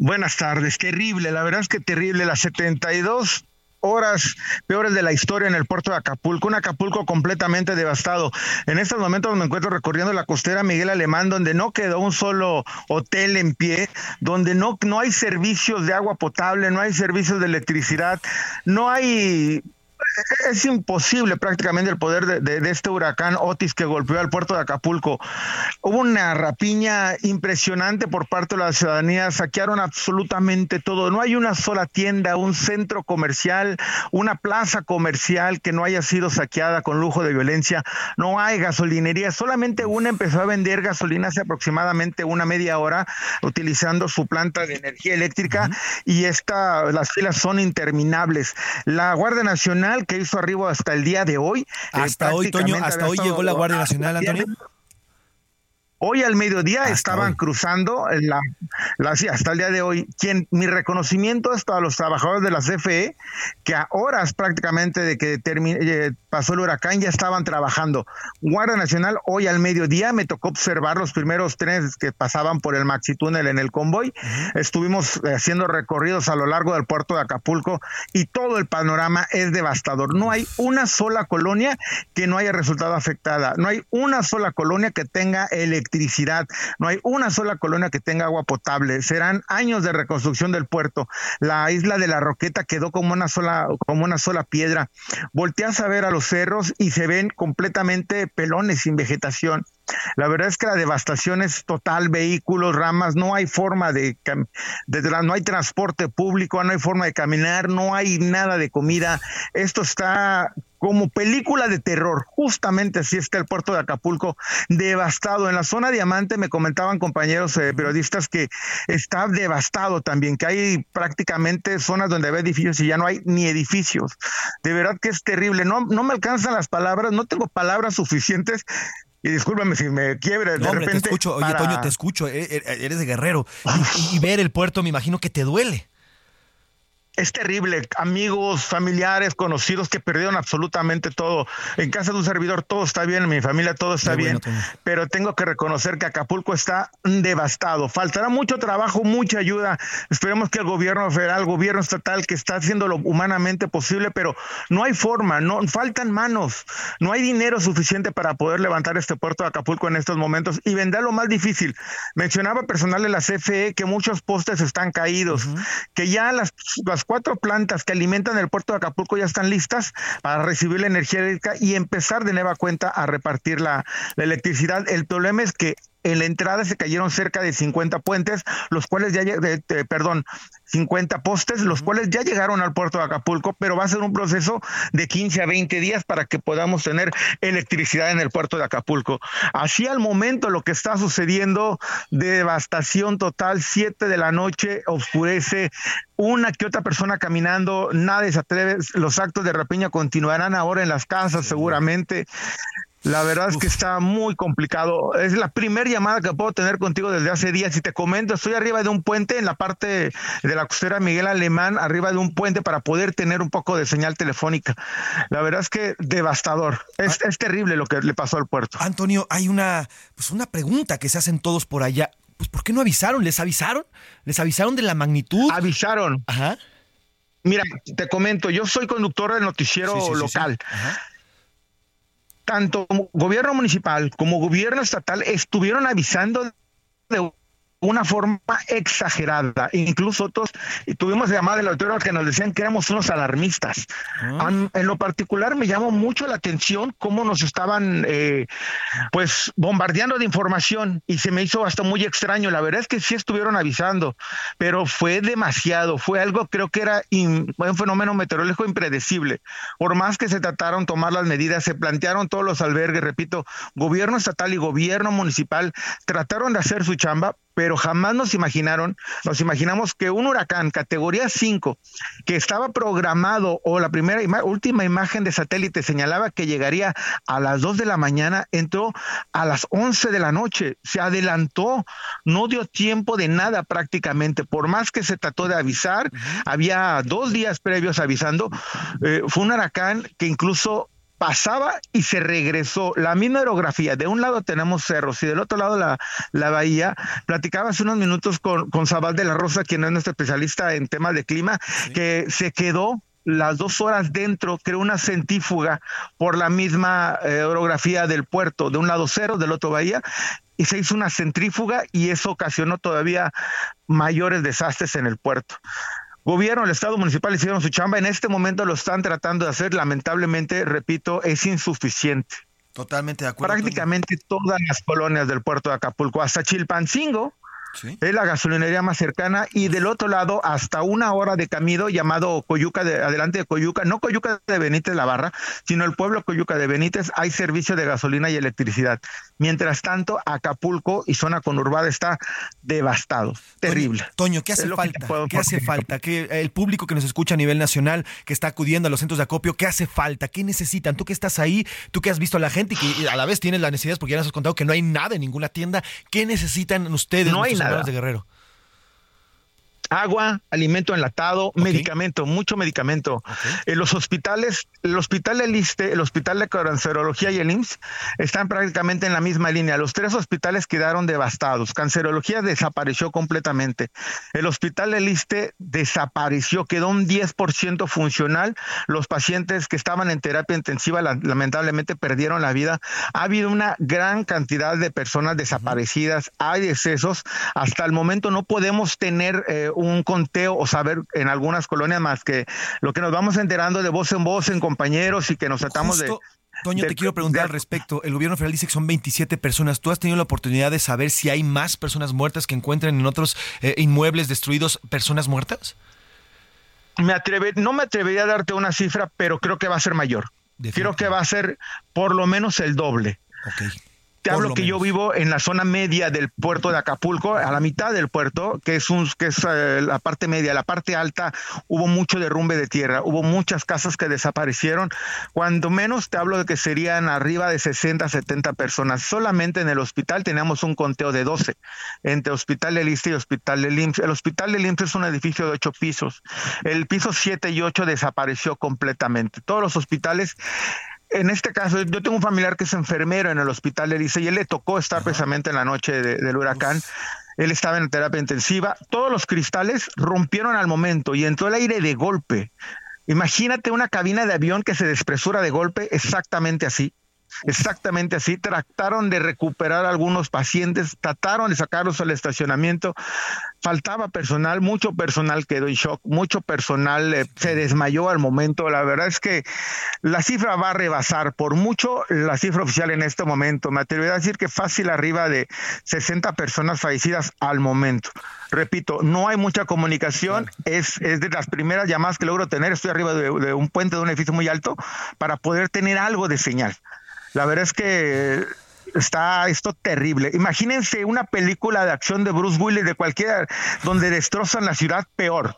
Speaker 17: Buenas tardes, terrible, la verdad es que terrible, las 72 horas peores de la historia en el puerto de Acapulco, un Acapulco completamente devastado. En estos momentos me encuentro recorriendo la costera Miguel Alemán, donde no quedó un solo hotel en pie, donde no, no hay servicios de agua potable, no hay servicios de electricidad, no hay es imposible prácticamente el poder de, este huracán Otis que golpeó al puerto de Acapulco. Hubo una rapiña impresionante por parte de la ciudadanía, saquearon absolutamente todo. No hay una sola tienda, un centro comercial, una plaza comercial que no haya sido saqueada con lujo de violencia. No hay gasolinería, solamente una empezó a vender gasolina hace aproximadamente una media hora utilizando su planta de energía eléctrica y esta, las filas son interminables. La Guardia Nacional que hizo arriba hasta el día de hoy.
Speaker 9: Eh, hasta hoy, Toño, hasta hoy llegó la Guardia Nacional, Antonio.
Speaker 17: Hoy al mediodía estaban cruzando la, la, hasta el día de hoy. Quien, mi reconocimiento es a los trabajadores de la CFE que a horas prácticamente de que eh, pasó el huracán ya estaban trabajando. Guardia Nacional hoy al mediodía me tocó observar los primeros trenes que pasaban por el Maxi Túnel en el convoy. Estuvimos eh, haciendo recorridos a lo largo del puerto de Acapulco y todo el panorama es devastador. No hay una sola colonia que no haya resultado afectada. No hay una sola colonia que tenga electricidad electricidad, no hay una sola colonia que tenga agua potable. Serán años de reconstrucción del puerto. La isla de la Roqueta quedó como una sola, como una sola piedra. Volteas a ver a los cerros y se ven completamente pelones sin vegetación. La verdad es que la devastación es total, vehículos, ramas, no hay forma de, de, no hay transporte público, no hay forma de caminar, no hay nada de comida. Esto está como película de terror. Justamente así está el puerto de Acapulco, devastado. En la zona diamante me comentaban compañeros eh, periodistas que está devastado también, que hay prácticamente zonas donde hay edificios y ya no hay ni edificios. De verdad que es terrible. No, no me alcanzan las palabras, no tengo palabras suficientes y discúlpame si me quiebre de repente.
Speaker 9: Te escucho, oye, Toño, te escucho, e, e, eres de guerrero. y, ver el puerto, me imagino que te duele
Speaker 17: es terrible. Amigos, familiares, conocidos que perdieron absolutamente todo. En casa de un servidor todo está bien, en mi familia todo está bien, pero tengo que reconocer que Acapulco está devastado. Faltará mucho trabajo, mucha ayuda. Esperemos que el gobierno federal, el gobierno estatal, que está haciendo lo humanamente posible, pero no hay forma, no faltan manos, no hay dinero suficiente para poder levantar este puerto de Acapulco en estos momentos y vendrá lo más difícil. Mencionaba personal de la CFE que muchos postes están caídos, que ya las, las cuatro plantas que alimentan el puerto de Acapulco ya están listas para recibir la energía eléctrica y empezar de nueva cuenta a repartir la, electricidad. El problema es que En la entrada se cayeron cerca de 50 puentes, los cuales ya, perdón, 50 postes, los cuales ya llegaron al puerto de Acapulco, pero va a ser un proceso de 15 a 20 días para que podamos tener electricidad en el puerto de Acapulco. Así al momento lo que está sucediendo, devastación total, 7 de la noche, oscurece, una que otra persona caminando, nadie se atreve, los actos de rapiña continuarán ahora en las casas seguramente. La verdad es que está muy complicado. Es la primera llamada que puedo tener contigo desde hace días. Y te comento, estoy arriba de un puente en la parte de la costera Miguel Alemán, arriba de un puente para poder tener un poco de señal telefónica. La verdad es que devastador. Es, es terrible lo que le pasó al puerto.
Speaker 9: Antonio, hay una, pues una pregunta que se hacen todos por allá. Pues, ¿por qué no avisaron? ¿Les avisaron? ¿Les avisaron de la magnitud?
Speaker 17: Avisaron.
Speaker 9: Ajá.
Speaker 17: Mira, te comento, yo soy conductor del noticiero local. Tanto gobierno municipal como gobierno estatal estuvieron avisando de una forma exagerada. Incluso otros tuvimos llamadas del auditorio que nos decían que éramos unos alarmistas. Ah. En lo particular me llamó mucho la atención cómo nos estaban eh, pues bombardeando de información y se me hizo hasta muy extraño. La verdad es que sí estuvieron avisando, pero fue demasiado. Fue algo creo que era un fenómeno meteorológico impredecible. Por más que se trataron tomar las medidas, se plantearon todos los albergues, repito, gobierno estatal y gobierno municipal trataron de hacer su chamba, pero jamás nos imaginaron, nos imaginamos que un huracán categoría 5 que estaba programado o la primera última imagen de satélite señalaba que llegaría a las 2 de la mañana, entró a las 11 de la noche, se adelantó, no dio tiempo de nada prácticamente, por más que se trató de avisar, había dos días previos avisando, eh, fue un huracán que incluso pasaba y se regresó. La misma aerografía, de un lado tenemos cerros y del otro lado la, la bahía. Platicaba hace unos minutos con, con Sabal de la Rosa, quien es nuestro especialista en temas de clima, que se quedó las dos horas dentro, creó una centífuga por la misma eh, orografía del puerto, de un lado cero, del otro bahía, y se hizo una centrífuga y eso ocasionó todavía mayores desastres en el puerto gobierno, el Estado municipal hicieron su chamba. En este momento lo están tratando de hacer. Lamentablemente, repito, es insuficiente.
Speaker 9: Totalmente de acuerdo.
Speaker 17: Prácticamente todas las colonias del puerto de Acapulco, hasta Chilpancingo, es la gasolinería más cercana y del otro lado hasta una hora de camino llamado Coyuca, de, adelante de Coyuca, no Coyuca de Benítez La Barra, sino el pueblo Coyuca de Benítez, hay servicio de gasolina y electricidad. Mientras tanto, Acapulco y zona conurbada está devastado, terrible.
Speaker 9: Toño, ¿qué hace falta? ¿Qué hace falta? Que el público que nos escucha a nivel nacional, que está acudiendo a los centros de acopio, ¿qué hace falta? ¿Qué necesitan? Tú que estás ahí, tú que has visto a la gente y que a la vez tienes las necesidades porque ya nos has contado que no hay nada en ninguna tienda, ¿qué necesitan ustedes?
Speaker 17: No hay
Speaker 9: de Guerrero
Speaker 17: agua, alimento enlatado, medicamento, mucho medicamento. En los hospitales, el hospital del ISTE, el hospital de cancerología y el IMSS están prácticamente en la misma línea. Los tres hospitales quedaron devastados. Cancerología desapareció completamente. El hospital del ISTE desapareció, quedó un 10% funcional. Los pacientes que estaban en terapia intensiva lamentablemente perdieron la vida. Ha habido una gran cantidad de personas desaparecidas, hay decesos. Hasta el momento no podemos tener eh, un conteo o saber en algunas colonias más que lo que nos vamos enterando de voz en voz en compañeros y que nos tratamos de...
Speaker 9: Toño, te quiero preguntar al respecto. El gobierno federal dice que son 27 personas. ¿Tú has tenido la oportunidad de saber si hay más personas muertas que encuentren en otros eh, inmuebles destruidos personas muertas?
Speaker 17: Me atreve, no me atrevería a darte una cifra, pero creo que va a ser mayor. Creo que va a ser por lo menos el doble. Okay. Te hablo que yo vivo en la zona media del puerto de Acapulco, a la mitad del puerto, que es un que es eh, la parte media, la parte alta hubo mucho derrumbe de tierra, hubo muchas casas que desaparecieron. Cuando menos te hablo de que serían arriba de 60, 70 personas. Solamente en el hospital teníamos un conteo de 12 entre Hospital del Iste y Hospital del IMSS. El Hospital del IMSS es un edificio de ocho pisos. El piso 7 y 8 desapareció completamente. Todos los hospitales en este caso, yo tengo un familiar que es enfermero en el hospital de Lice y él le tocó estar precisamente en la noche del huracán. Él estaba en terapia intensiva. Todos los cristales rompieron al momento y entró el aire de golpe. Imagínate una cabina de avión que se despresura de golpe, exactamente así. Exactamente así. Trataron de recuperar a algunos pacientes, trataron de sacarlos al estacionamiento. Faltaba personal, mucho personal quedó en shock, mucho personal eh, se desmayó al momento. La verdad es que la cifra va a rebasar por mucho la cifra oficial en este momento. Me atrevería a decir que fácil arriba de 60 personas fallecidas al momento. Repito, no hay mucha comunicación, es, es de las primeras llamadas que logro tener, estoy arriba de, de un puente de un edificio muy alto para poder tener algo de señal. La verdad es que está esto terrible. Imagínense una película de acción de Bruce Willis de cualquiera donde destrozan la ciudad peor.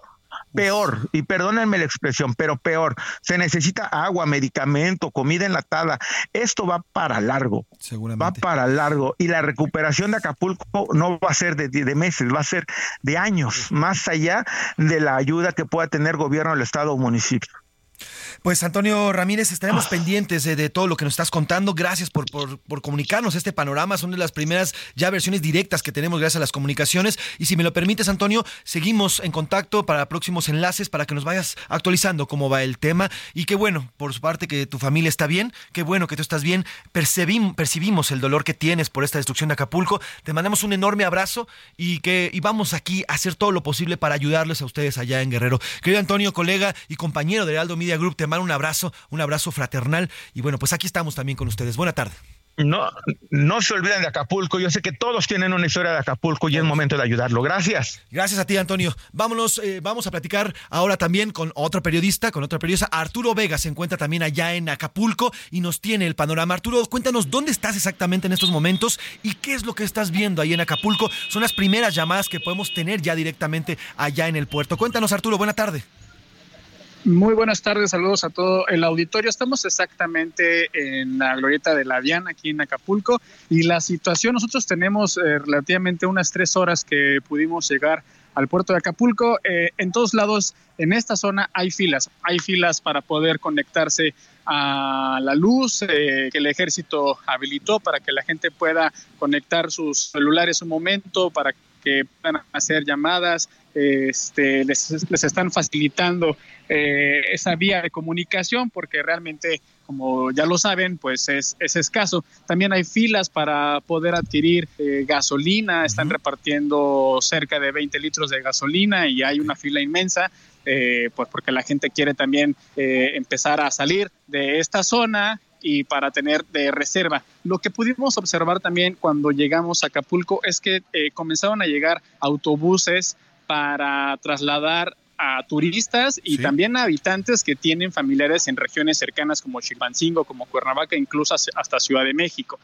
Speaker 17: Peor, y perdónenme la expresión, pero peor. Se necesita agua, medicamento, comida enlatada. Esto va para largo.
Speaker 9: Seguramente.
Speaker 17: Va para largo. Y la recuperación de Acapulco no va a ser de, de meses, va a ser de años, más allá de la ayuda que pueda tener gobierno, el Estado o municipio.
Speaker 9: Pues Antonio Ramírez, estaremos pendientes de, de, todo lo que nos estás contando. Gracias por, por, por, comunicarnos este panorama. Son de las primeras ya versiones directas que tenemos gracias a las comunicaciones. Y si me lo permites, Antonio, seguimos en contacto para próximos enlaces para que nos vayas actualizando cómo va el tema. Y qué bueno, por su parte, que tu familia está bien. Qué bueno que tú estás bien. Percibim, percibimos el dolor que tienes por esta destrucción de Acapulco. Te mandamos un enorme abrazo y que y vamos aquí a hacer todo lo posible para ayudarles a ustedes allá en Guerrero. Querido Antonio, colega y compañero de Aldo Media Group, te mando un abrazo, un abrazo fraternal. Y bueno, pues aquí estamos también con ustedes. Buena tarde.
Speaker 17: No, no se olviden de Acapulco. Yo sé que todos tienen una historia de Acapulco y es momento de ayudarlo. Gracias.
Speaker 9: Gracias a ti, Antonio. Vámonos, eh, vamos a platicar ahora también con otro periodista, con otro periodista. Arturo Vega se encuentra también allá en Acapulco y nos tiene el panorama. Arturo, cuéntanos dónde estás exactamente en estos momentos y qué es lo que estás viendo ahí en Acapulco. Son las primeras llamadas que podemos tener ya directamente allá en el puerto. Cuéntanos, Arturo, buena tarde.
Speaker 18: Muy buenas tardes, saludos a todo el auditorio. Estamos exactamente en la glorieta de la Diana, aquí en Acapulco, y la situación, nosotros tenemos eh, relativamente unas tres horas que pudimos llegar al puerto de Acapulco. Eh, en todos lados, en esta zona, hay filas. Hay filas para poder conectarse a la luz eh, que el ejército habilitó para que la gente pueda conectar sus celulares un momento, para que puedan hacer llamadas, este, les, les están facilitando eh, esa vía de comunicación porque realmente, como ya lo saben, pues es, es escaso. También hay filas para poder adquirir eh, gasolina, están repartiendo cerca de 20 litros de gasolina y hay una fila inmensa. Eh, pues porque la gente quiere también eh, empezar a salir de esta zona y para tener de reserva. Lo que pudimos observar también cuando llegamos a Acapulco es que eh, comenzaron a llegar autobuses para trasladar a turistas y
Speaker 19: Sí.
Speaker 18: también a habitantes que tienen familiares en regiones cercanas como Chilpancingo, como Cuernavaca, incluso hasta Ciudad de México.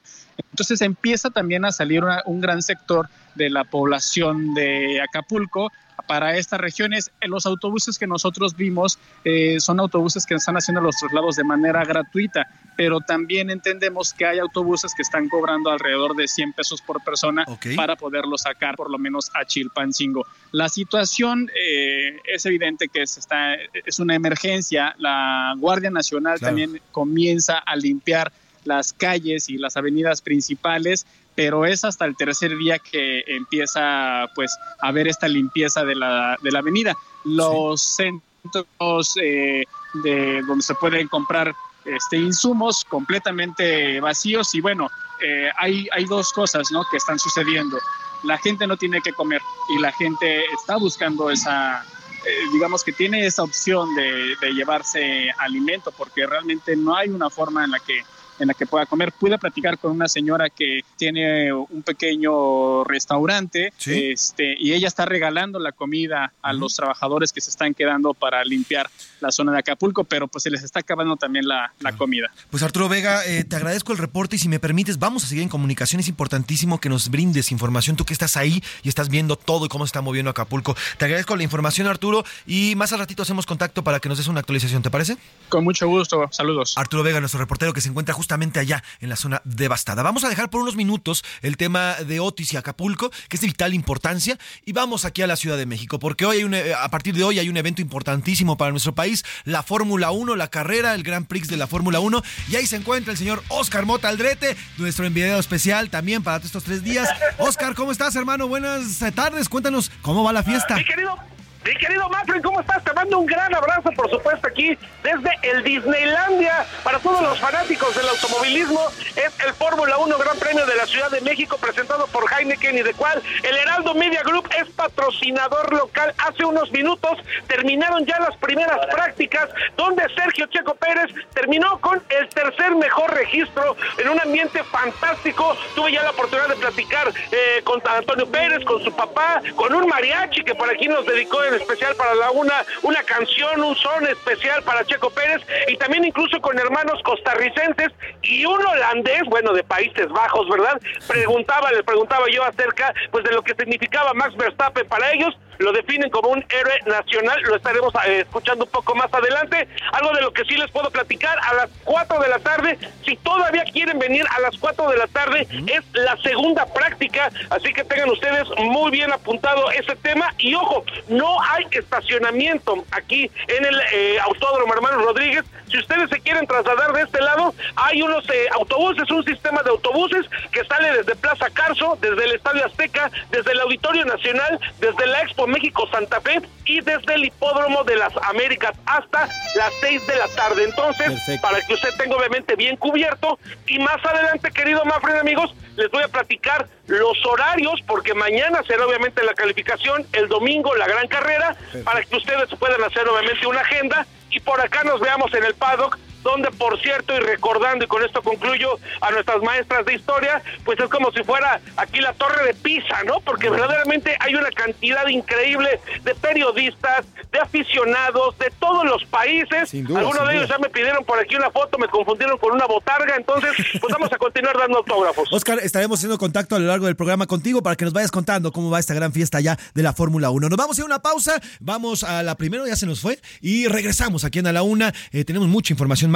Speaker 18: Entonces empieza también a salir una- un gran sector de la población de Acapulco para estas regiones. En los autobuses que nosotros vimos eh, son autobuses que están haciendo los traslados de manera gratuita, pero también entendemos que hay autobuses que están cobrando alrededor de 100 pesos por persona para poderlo sacar por lo menos a Chilpancingo. La situación eh, es evidente que se está, es una emergencia. La Guardia Nacional
Speaker 19: Claro.
Speaker 18: también comienza a limpiar las calles y las avenidas principales, pero es hasta el tercer día que empieza pues a ver esta limpieza de la, de la avenida. Los centros eh, de donde se pueden comprar este, insumos completamente vacíos y bueno, eh, hay, hay dos cosas ¿no? que están sucediendo. La gente no tiene que comer y la gente está buscando esa, eh, digamos que tiene esa opción de, de llevarse alimento porque realmente no hay una forma en la que en la que pueda comer. Pude platicar con una señora que tiene un pequeño restaurante este, y ella está regalando la comida a los trabajadores que se están quedando para limpiar la zona de Acapulco, pero pues se les está acabando también la, la comida.
Speaker 9: Pues Arturo Vega, eh, te agradezco el reporte y si me permites, vamos a seguir en comunicación. Es importantísimo que nos brindes información, tú que estás ahí y estás viendo todo y cómo se está moviendo Acapulco. Te agradezco la información, Arturo, y más al ratito hacemos contacto para que nos des una actualización, ¿te parece?
Speaker 18: Con mucho gusto, saludos.
Speaker 9: Arturo Vega, nuestro reportero que se encuentra justamente allá en la zona devastada. Vamos a dejar por unos minutos el tema de Otis y Acapulco, que es de vital importancia, y vamos aquí a la Ciudad de México, porque hoy hay un, eh, a partir de hoy hay un evento importantísimo para nuestro país, la Fórmula 1, la carrera, el Grand Prix de la Fórmula 1, y ahí se encuentra el señor Oscar Mota Aldrete, nuestro enviado especial también para estos tres días. Oscar, ¿cómo estás, hermano? Buenas tardes, cuéntanos cómo va la fiesta.
Speaker 20: Mi querido
Speaker 19: Mi querido Mafren, ¿cómo estás? Te mando un gran abrazo, por supuesto, aquí desde el Disneylandia. Para todos los fanáticos del automovilismo, es el Fórmula 1 Gran Premio de la Ciudad de México, presentado por Heineken y de cual el Heraldo Media Group es patrocinador local. Hace unos minutos terminaron ya las primeras prácticas, donde Sergio Checo Pérez terminó con el tercer mejor registro en un ambiente fantástico. Tuve ya la oportunidad de platicar eh, con Antonio Pérez, con su papá, con un mariachi que por aquí nos dedicó en especial para la una, una canción, un son especial para Checo Pérez y también incluso con hermanos costarricenses y un holandés, bueno, de Países Bajos, ¿verdad? Preguntaba, le preguntaba yo acerca pues de lo que significaba Max Verstappen para ellos lo definen como un héroe nacional, lo estaremos eh, escuchando un poco más adelante. Algo de lo que sí les puedo platicar a las 4 de la tarde, si todavía quieren venir a las 4 de la tarde, es la segunda práctica, así que tengan ustedes muy bien apuntado ese tema y ojo, no hay estacionamiento aquí en el eh, Autódromo Hermano Rodríguez. Si ustedes se quieren trasladar de este lado, hay unos eh, autobuses, un sistema de autobuses que sale desde Plaza Carso, desde el Estadio Azteca, desde el Auditorio Nacional, desde la Expo México Santa Fe y desde el Hipódromo de las Américas hasta las 6 de la tarde. Entonces, para que usted tenga obviamente bien cubierto y más adelante, querido Mafred, amigos, les voy a platicar los horarios porque mañana será obviamente la calificación, el domingo la gran carrera, para que ustedes puedan hacer obviamente una agenda y por acá nos veamos en el paddock donde por cierto, y recordando, y con esto concluyo a nuestras maestras de historia, pues es como si fuera aquí la torre de Pisa, ¿no? Porque verdaderamente hay una cantidad increíble de periodistas, de aficionados, de todos los países. Algunos de ellos ya me pidieron por aquí una foto, me confundieron con una botarga, entonces pues vamos a continuar dando autógrafos.
Speaker 9: Oscar, estaremos haciendo contacto a lo largo del programa contigo para que nos vayas contando cómo va esta gran fiesta ya de la Fórmula 1. Nos vamos a ir a una pausa, vamos a la primera, ya se nos fue, y regresamos aquí en A la Una. Eh, tenemos mucha información más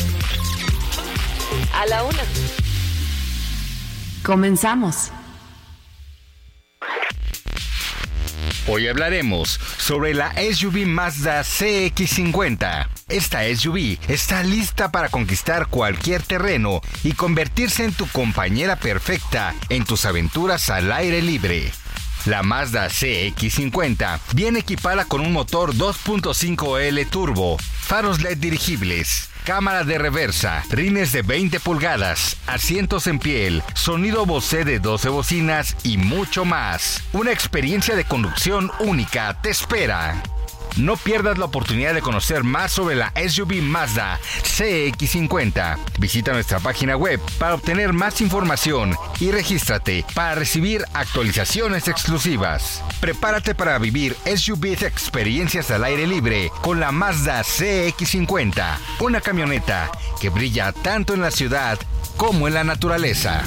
Speaker 2: A la Una.
Speaker 1: Comenzamos.
Speaker 20: Hoy hablaremos sobre la SUV Mazda CX50. Esta SUV está lista para conquistar cualquier terreno y convertirse en tu compañera perfecta en tus aventuras al aire libre. La Mazda CX50 viene equipada con un motor 2.5L turbo, faros LED dirigibles, cámara de reversa, rines de 20 pulgadas, asientos en piel, sonido Bose de 12 bocinas y mucho más. Una experiencia de conducción única te espera. No pierdas la oportunidad de conocer más sobre la SUV Mazda CX50. Visita nuestra página web para obtener más información y regístrate para recibir actualizaciones exclusivas. Prepárate para vivir SUV experiencias al aire libre con la Mazda CX50, una camioneta que brilla tanto en la ciudad como en la naturaleza.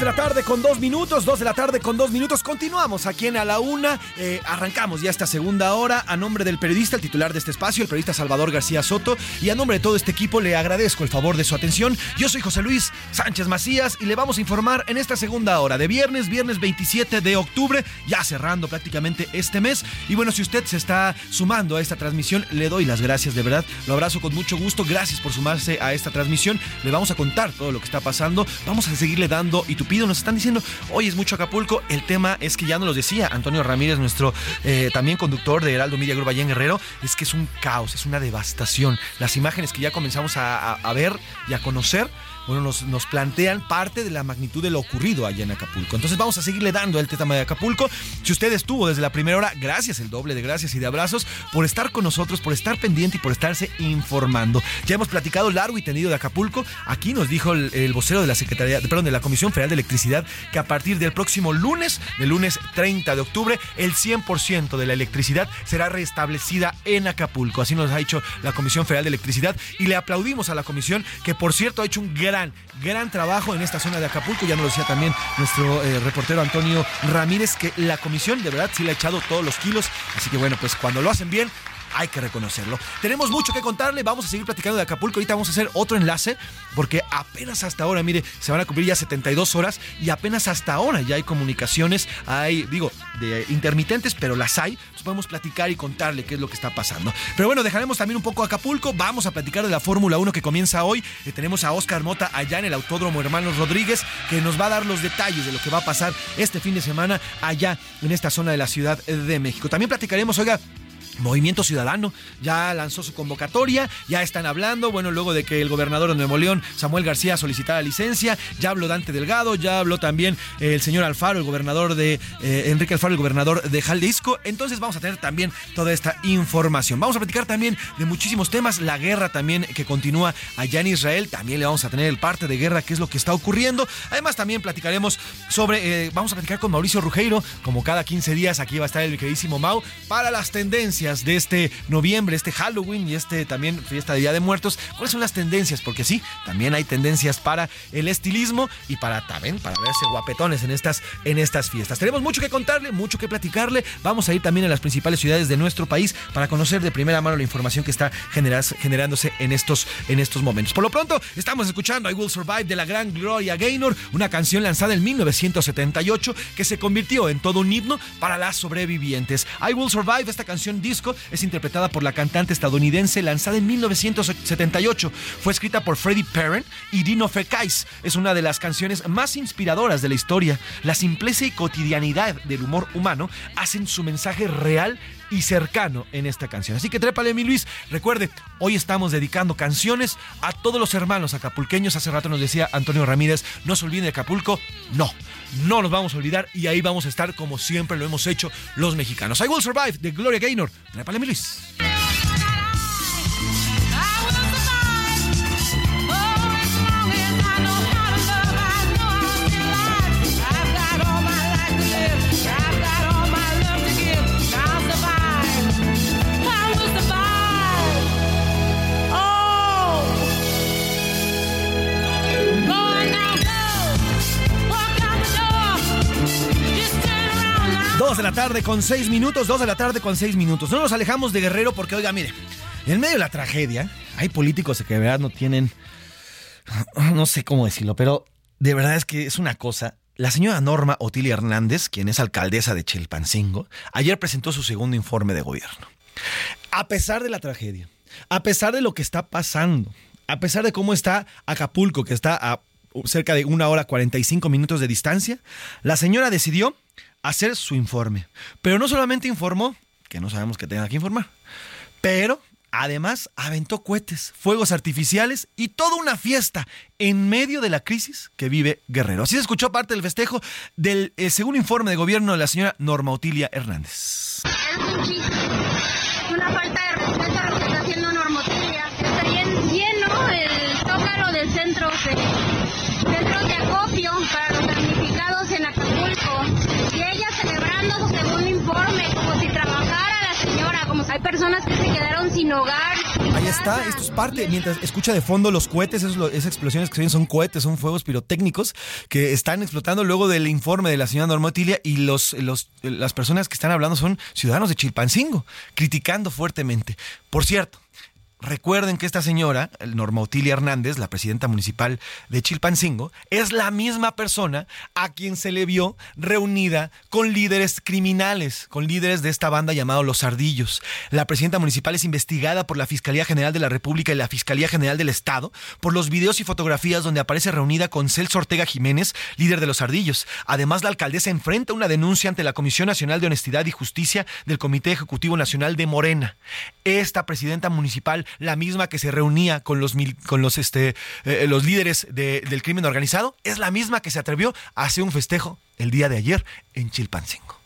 Speaker 9: De la tarde con dos minutos, dos de la tarde con dos minutos. Continuamos aquí en A la Una. Eh, arrancamos ya esta segunda hora. A nombre del periodista, el titular de este espacio, el periodista Salvador García Soto. Y a nombre de todo este equipo, le agradezco el favor de su atención. Yo soy José Luis Sánchez Macías y le vamos a informar en esta segunda hora de viernes, viernes 27 de octubre, ya cerrando prácticamente este mes. Y bueno, si usted se está sumando a esta transmisión, le doy las gracias de verdad. Lo abrazo con mucho gusto. Gracias por sumarse a esta transmisión. Le vamos a contar todo lo que está pasando. Vamos a seguirle dando y Nos están diciendo, hoy es mucho Acapulco. El tema es que ya nos lo decía Antonio Ramírez, nuestro eh, también conductor de Heraldo Media Group allá en Guerrero, es que es un caos, es una devastación. Las imágenes que ya comenzamos a ver y a conocer bueno, nos, plantean parte de la magnitud de lo ocurrido allá en Acapulco. Entonces vamos a seguirle dando el tema de Acapulco. Si usted estuvo desde la primera hora, gracias, el doble de gracias y de abrazos por estar con nosotros, por estar pendiente y por estarse informando. Ya hemos platicado largo y tendido de Acapulco. Aquí nos dijo el, el vocero de la Secretaría, perdón, de la Comisión Federal de Electricidad que a partir del próximo lunes, del lunes 30 de octubre, el 100% de la electricidad será restablecida en Acapulco. Así nos ha dicho la Comisión Federal de Electricidad y le aplaudimos a la comisión que por cierto ha hecho un gran, gran trabajo en esta zona de Acapulco. Ya nos lo decía también nuestro eh, reportero Antonio Ramírez que la comisión de verdad sí le ha echado todos los kilos. Así que bueno, pues cuando lo hacen bien, hay que reconocerlo. Tenemos mucho que contarle, vamos a seguir platicando de Acapulco. Ahorita vamos a hacer otro enlace porque apenas hasta ahora, mire, se van a cumplir ya 72 horas y apenas hasta ahora ya hay comunicaciones, hay, digo, de intermitentes, pero las hay. Pues podemos platicar y contarle qué es lo que está pasando. Pero bueno, dejaremos también un poco Acapulco. Vamos a platicar de la Fórmula 1 que comienza hoy. Eh, tenemos a Oscar Mota allá en el Autódromo Hermanos Rodríguez que nos va a dar los detalles de lo que va a pasar este fin de semana allá en esta zona de la Ciudad de México. También platicaremos, oiga, Movimiento Ciudadano ya lanzó su convocatoria, ya están hablando, bueno, luego de que el gobernador de Nuevo León, Samuel García, solicitara licencia, ya habló Dante Delgado, ya habló también el señor Alfaro, el gobernador de, eh, Enrique Alfaro, el gobernador de Jalisco, entonces vamos a tener también toda esta información. Vamos a platicar también de muchísimos temas, la guerra también que continúa allá en Israel, también le vamos a tener el parte de guerra, qué es lo que está ocurriendo, además también platicaremos sobre, eh, vamos a platicar con Mauricio Rugeiro, como cada 15 días aquí va a estar el queridísimo Mau, para las tendencias de este noviembre, este Halloween y este también fiesta de Día de Muertos. ¿Cuáles son las tendencias? Porque sí, también hay tendencias para el estilismo y para también para verse guapetones en estas, en estas fiestas. Tenemos mucho que contarle, mucho que platicarle. Vamos a ir también a las principales ciudades de nuestro país para conocer de primera mano la información que está generándose en estos, en estos momentos. Por lo pronto, estamos escuchando I Will Survive de la gran Gloria Gaynor, una canción lanzada en 1978 que se convirtió en todo un himno para las sobrevivientes. I Will Survive, esta canción es interpretada por la cantante estadounidense lanzada en 1978. Fue escrita por Freddie Perren y Dino Fekais. Es una de las canciones más inspiradoras de la historia. La simpleza y cotidianidad del humor humano hacen su mensaje real y cercano en esta canción. Así que trépale, mi Luis. Recuerde, hoy estamos dedicando canciones a todos los hermanos acapulqueños. Hace rato nos decía Antonio Ramírez, no se olviden de Acapulco. No, no nos vamos a olvidar y ahí vamos a estar como siempre lo hemos hecho los mexicanos. I Will Survive de Gloria Gaynor. Trépale, mi Luis. Dos de la tarde con seis minutos, dos de la tarde con seis minutos. No nos alejamos de Guerrero porque, oiga, mire, en medio de la tragedia, hay políticos que de verdad no tienen, no sé cómo decirlo, pero de verdad es que es una cosa. La señora Norma Otilia Hernández, quien es alcaldesa de Chilpancingo, ayer presentó su segundo informe de gobierno. A pesar de la tragedia, a pesar de lo que está pasando, a pesar de cómo está Acapulco, que está a cerca de una hora 45 minutos de distancia, la señora decidió hacer su informe. Pero no solamente informó, que no sabemos que tenga que informar, pero además aventó cohetes, fuegos artificiales y toda una fiesta en medio de la crisis que vive Guerrero. Así se escuchó parte del festejo del eh, segundo informe de gobierno de la señora Norma Otilia Hernández.
Speaker 7: Una falta de respeto a lo que está haciendo Normotilia. Está bien lleno el del de acopio para los damnificados en Acapulco. Y ella celebrando su segundo informe, como si trabajara la señora, como si hay personas que se quedaron sin hogar.
Speaker 9: Ahí está, esto es parte. Mientras escucha de fondo los cohetes, esos, esas explosiones que se oyen son cohetes, son fuegos pirotécnicos que están explotando luego del informe de la señora Norma Otilia y los, los, las personas que están hablando son ciudadanos de Chilpancingo, criticando fuertemente. Por cierto, Recuerden que esta señora, Norma Otilia Hernández, la presidenta municipal de Chilpancingo, es la misma persona a quien se le vio reunida con líderes criminales, con líderes de esta banda llamado Los Ardillos. La presidenta municipal es investigada por la Fiscalía General de la República y la Fiscalía General del Estado por los videos y fotografías donde aparece reunida con Celso Ortega Jiménez, líder de Los Ardillos. Además, la alcaldesa enfrenta una denuncia ante la Comisión Nacional de Honestidad y Justicia del Comité Ejecutivo Nacional de Morena. Esta presidenta municipal, la misma que se reunía con los, mil- con los, este, eh, los líderes de- del crimen organizado, es la misma que se atrevió a hacer un festejo el día de ayer en Chilpancingo.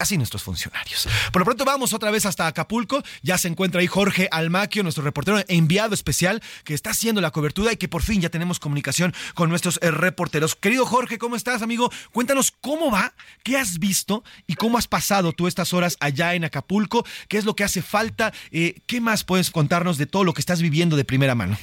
Speaker 9: Así nuestros funcionarios. Por lo pronto vamos otra vez hasta Acapulco. Ya se encuentra ahí Jorge Almaquio, nuestro reportero enviado especial, que está haciendo la cobertura y que por fin ya tenemos comunicación con nuestros eh, reporteros. Querido Jorge, ¿cómo estás, amigo? Cuéntanos cómo va, qué has visto y cómo has pasado tú estas horas allá en Acapulco, qué es lo que hace falta, Eh, qué más puedes contarnos de todo lo que estás viviendo de primera mano.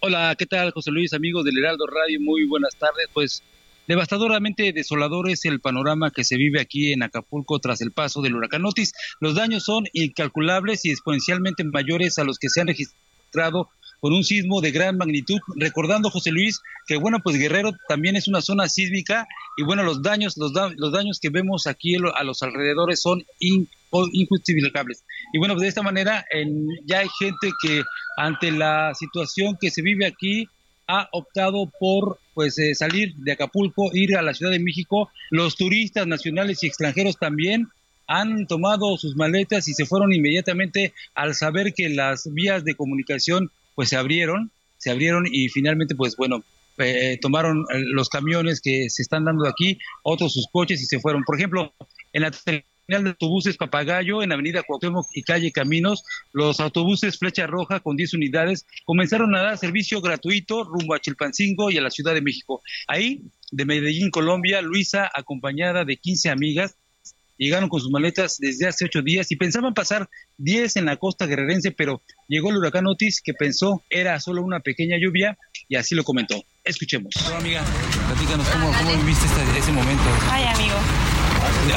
Speaker 21: Hola, ¿qué tal, José Luis, amigos del Heraldo Radio? Muy buenas tardes. Pues devastadoramente desolador es el panorama que se vive aquí en Acapulco tras el paso del huracán Otis. Los daños son incalculables y exponencialmente mayores a los que se han registrado por un sismo de gran magnitud. Recordando, José Luis, que bueno, pues Guerrero también es una zona sísmica y bueno, los daños, los, da- los daños que vemos aquí a los alrededores son in- injustificables. Y bueno, pues de esta manera en- ya hay gente que ante la situación que se vive aquí ha optado por pues eh, salir de Acapulco, ir a la Ciudad de México. Los turistas nacionales y extranjeros también han tomado sus maletas y se fueron inmediatamente al saber que las vías de comunicación pues se abrieron, se abrieron y finalmente pues bueno, eh, tomaron eh, los camiones que se están dando aquí, otros sus coches y se fueron. Por ejemplo, en la terminal de autobuses Papagayo, en Avenida Cuauhtémoc y Calle Caminos, los autobuses Flecha Roja con 10 unidades comenzaron a dar servicio gratuito rumbo a Chilpancingo y a la Ciudad de México. Ahí, de Medellín, Colombia, Luisa, acompañada de 15 amigas, llegaron con sus maletas desde hace ocho días y pensaban pasar 10 en la costa guerrerense, pero llegó el huracán Otis que pensó era solo una pequeña lluvia y así lo comentó. Escuchemos. amiga, platícanos cómo, cómo viviste este, ese momento.
Speaker 22: Ay, amigo.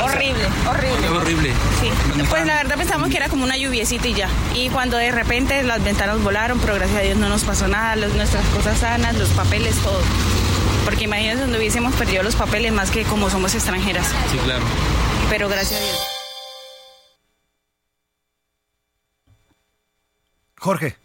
Speaker 22: Horrible, horrible.
Speaker 21: Horrible.
Speaker 22: Sí, pues la verdad pensamos que era como una lluviecita y ya. Y cuando de repente las ventanas volaron, pero gracias a Dios no nos pasó nada, los- nuestras cosas sanas, los papeles, todo. Porque imagínense donde hubiésemos perdido los papeles más que como somos extranjeras.
Speaker 21: Sí, claro.
Speaker 22: Pero gracias a Dios.
Speaker 9: Jorge.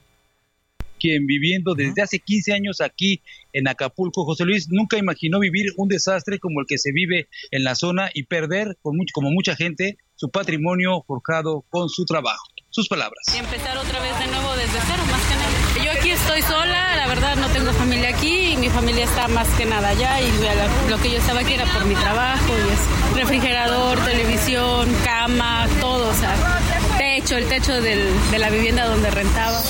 Speaker 21: Quien viviendo desde hace 15 años aquí en Acapulco, José Luis, nunca imaginó vivir un desastre como el que se vive en la zona y perder, como mucha gente, su patrimonio forjado con su trabajo. Sus palabras.
Speaker 23: Y empezar otra vez de nuevo desde cero, más que nada. Yo aquí estoy sola, la verdad no tengo familia aquí y mi familia está más que nada allá y la- lo que yo estaba aquí era por mi trabajo y es refrigerador, televisión, cama, todo, o sea, techo, el techo del- de la vivienda donde rentaba.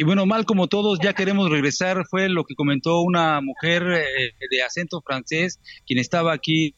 Speaker 21: Y bueno, mal como todos, ya queremos regresar, fue lo que comentó una mujer eh, de acento francés, quien estaba aquí,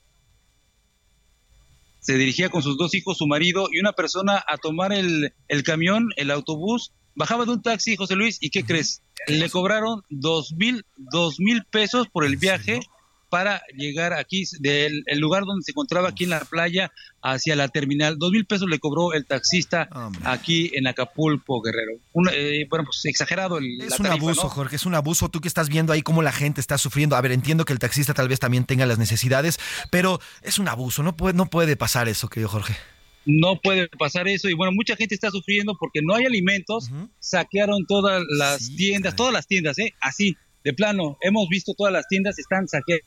Speaker 21: se dirigía con sus dos hijos, su marido y una persona a tomar el, el camión, el autobús, bajaba de un taxi, José Luis, ¿y qué crees? Le cobraron dos mil, dos mil pesos por el viaje para llegar aquí del el lugar donde se encontraba aquí en la playa hacia la terminal. Dos mil pesos le cobró el taxista aquí en Acapulco, Guerrero. Un, eh, bueno, pues exagerado el, la
Speaker 9: Es un abuso,
Speaker 21: ¿no?
Speaker 9: Jorge, es un abuso. Tú que estás viendo ahí cómo la gente está sufriendo. A ver, entiendo que el taxista tal vez también tenga las necesidades, pero es un abuso. No puede, no puede pasar eso, querido Jorge.
Speaker 21: no puede pasar eso y bueno, mucha gente está sufriendo porque no hay alimentos, saquearon todas las tiendas, todas las tiendas, ¿eh? Así, de plano, hemos visto todas las tiendas están saqueadas.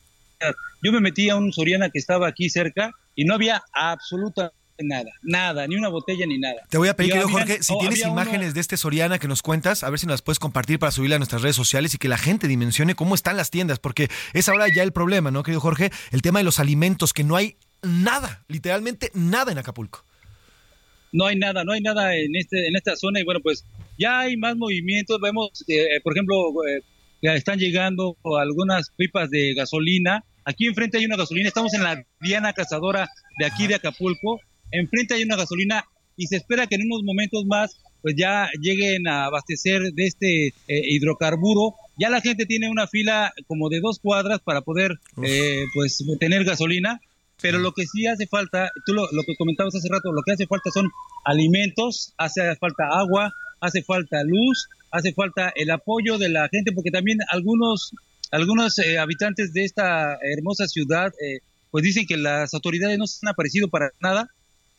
Speaker 21: Yo me metí a un Soriana que estaba aquí cerca y no había absolutamente nada, nada, ni una botella ni nada.
Speaker 9: Te voy a pedir, querido Jorge, si
Speaker 21: oh,
Speaker 9: tienes
Speaker 21: uno-
Speaker 9: imágenes de este Soriana que nos cuentas, a ver si nos las puedes compartir para subirla a nuestras redes sociales y que la gente dimensione cómo están las tiendas, porque es ahora ya el problema, ¿no, querido Jorge? El tema de los alimentos, que no hay nada, literalmente nada en Acapulco.
Speaker 21: no hay nada, no hay nada en este en esta zona y bueno, pues ya hay más movimientos, vemos eh, por ejemplo, eh, están llegando algunas pipas de gasolina. Aquí enfrente hay una gasolina, estamos en la Diana Cazadora de aquí de Acapulco. Enfrente hay una gasolina y se espera que en unos momentos más pues ya lleguen a abastecer de este eh, hidrocarburo. Ya la gente tiene una fila como de dos cuadras para poder eh, pues tener gasolina, pero lo que sí hace falta, tú lo, lo que comentabas hace rato, lo que hace falta son alimentos, hace falta agua, hace falta luz, hace falta el apoyo de la gente, porque también algunos, algunos eh, habitantes de esta hermosa ciudad eh, pues dicen que las autoridades no se han aparecido para nada